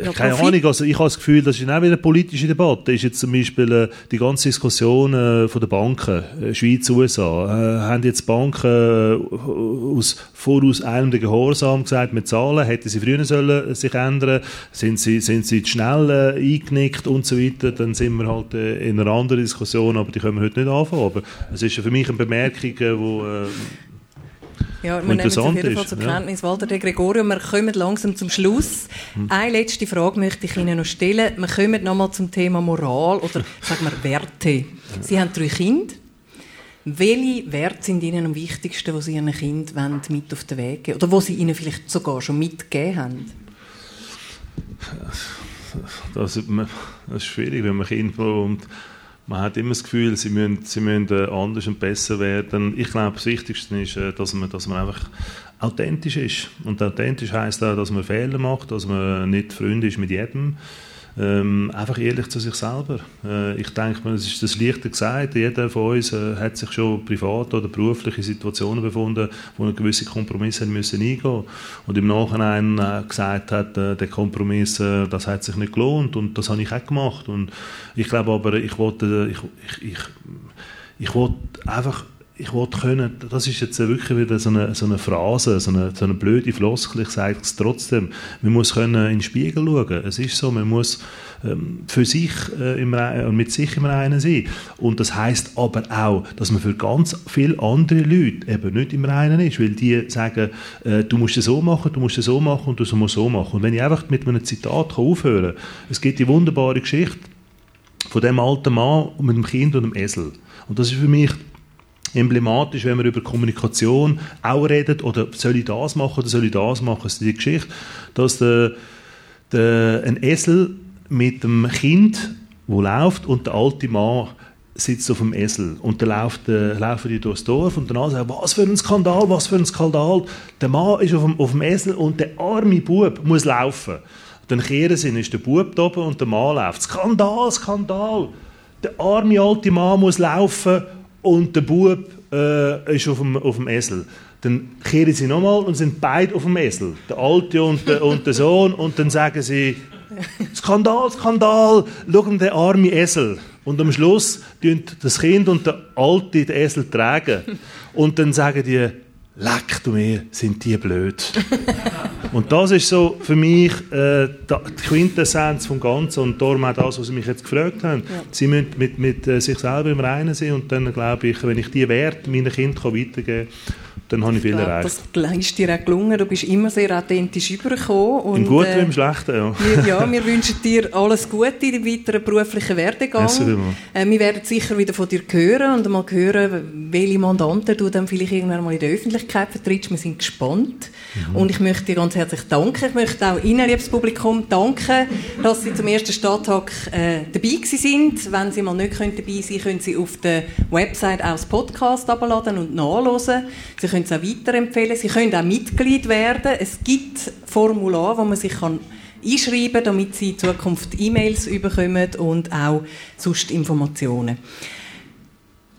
ja, keine Ahnung, also ich habe das Gefühl, das ist auch wieder eine politische Debatte. Ist jetzt zum Beispiel äh, die ganze Diskussion äh, von den Banken, äh, Schweiz, USA, äh, haben jetzt Banken äh, aus voraus eilendem Gehorsam gesagt, mit Zahlen, hätten sie früher sollen sich ändern, sind sie, sind sie zu schnell äh, eingenickt und so weiter, dann sind wir halt äh, in einer anderen Diskussion, aber die können wir heute nicht anfangen. Aber es ist für mich eine Bemerkung, äh, wo äh, ja, wir nehmen es auf jeden Fall zur Kenntnis. Ja. Walter de Gregorio, wir kommen langsam zum Schluss. Hm. Eine letzte Frage möchte ich Ihnen noch stellen. Wir kommen noch mal zum Thema Moral oder sagen wir Werte. Sie haben drei Kinder. Welche Werte sind Ihnen am wichtigsten, die Sie Ihren Kindern mit auf den Weg geben Oder wo Sie ihnen vielleicht sogar schon mitgegeben haben? Das, das ist schwierig, wenn man Kinder und man hat immer das Gefühl, sie müssen, sie müssen äh, anders und besser werden. Ich glaube, das Wichtigste ist, äh, dass man, dass man einfach authentisch ist. Und authentisch heißt auch, dass man Fehler macht, dass man nicht Freund ist mit jedem. Ähm, einfach ehrlich zu sich selber. Äh, ich denke, es ist das leichter gesagt. Jeder von uns äh, hat sich schon privat oder beruflich in Situationen befunden, wo er gewisse Kompromisse müssen eingehen und im Nachhinein äh, gesagt hat, äh, der Kompromiss, äh, das hat sich nicht gelohnt und das habe ich auch gemacht. Und ich glaube aber, ich wollte, ich, ich, ich, ich wollte einfach ich wollte können, das ist jetzt wirklich wieder so eine, so eine Phrase, so eine, so eine blöde Floskel, ich sage es trotzdem, man muss können in den Spiegel schauen, es ist so, man muss ähm, für sich äh, Reinen, mit sich im Reinen sein. Und das heißt aber auch, dass man für ganz viele andere Leute eben nicht im Reinen ist, weil die sagen, äh, du musst es so machen, du musst es so machen und du musst so machen. Und wenn ich einfach mit einem Zitat aufhören kann, es gibt die wunderbare Geschichte von dem alten Mann mit dem Kind und dem Esel. Und das ist für mich emblematisch, wenn man über Kommunikation auch redet, oder soll ich das machen oder soll ich das machen, das ist die Geschichte, dass der, der, ein Esel mit dem Kind, wo läuft, und der alte Mann sitzt auf dem Esel und dann läuft, äh, laufen die durchs Dorf und dann sagt was für ein Skandal, was für ein Skandal. Der Mann ist auf dem, auf dem Esel und der arme Bub muss laufen. Dann kehren sie, ist der Bub da oben und der Mann läuft. Skandal, Skandal. Der arme alte Mann muss laufen und der Bub äh, ist auf dem, auf dem Esel. Dann kehren sie nochmal und sind beide auf dem Esel, der Alte und der, und der Sohn, und dann sagen sie, Skandal, Skandal, schau den armen Esel. Und am Schluss tun das Kind und der Alte den Esel tragen. Und dann sagen die, leck du mir, sind die blöd. und das ist so für mich äh, die Quintessenz vom Ganzen und darum auch das, was Sie mich jetzt gefragt haben. Ja. Sie müssen mit, mit äh, sich selber im Reinen sein und dann glaube ich, wenn ich die Werte meinen Kindern weitergeben kann, dann habe ich viel erreicht. Das ist dir auch gelungen. Du bist immer sehr authentisch übergekommen. Im Guten äh, wie im Schlechten, ja. Wir, ja, wir wünschen dir alles Gute in deinem weiteren beruflichen Werdegang. Äh, wir werden sicher wieder von dir hören und mal hören, welche Mandanten du dann vielleicht irgendwann mal in der Öffentlichkeit vertrittst. Wir sind gespannt. Mhm. Und ich möchte dir ganz herzlich danken. Ich möchte auch Ihnen, liebes Publikum, danken, dass Sie zum ersten Stadttag äh, dabei sind. Wenn Sie mal nicht dabei sein können, können Sie auf der Website auch das Podcast abladen und nachlesen. Sie können es auch weiterempfehlen. Sie können auch Mitglied werden. Es gibt Formulare, wo man sich kann einschreiben kann, damit Sie in Zukunft E-Mails bekommen und auch sonst Informationen.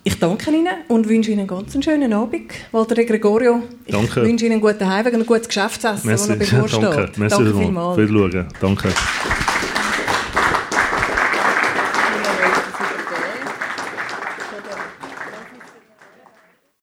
Ich danke Ihnen und wünsche Ihnen einen ganz schönen Abend. Walter de Gregorio, ich danke. wünsche Ihnen einen guten Heimweg und ein gutes Geschäftsessen, das noch bevorsteht. Danke, Merci danke vielmals. Viel schauen. Danke.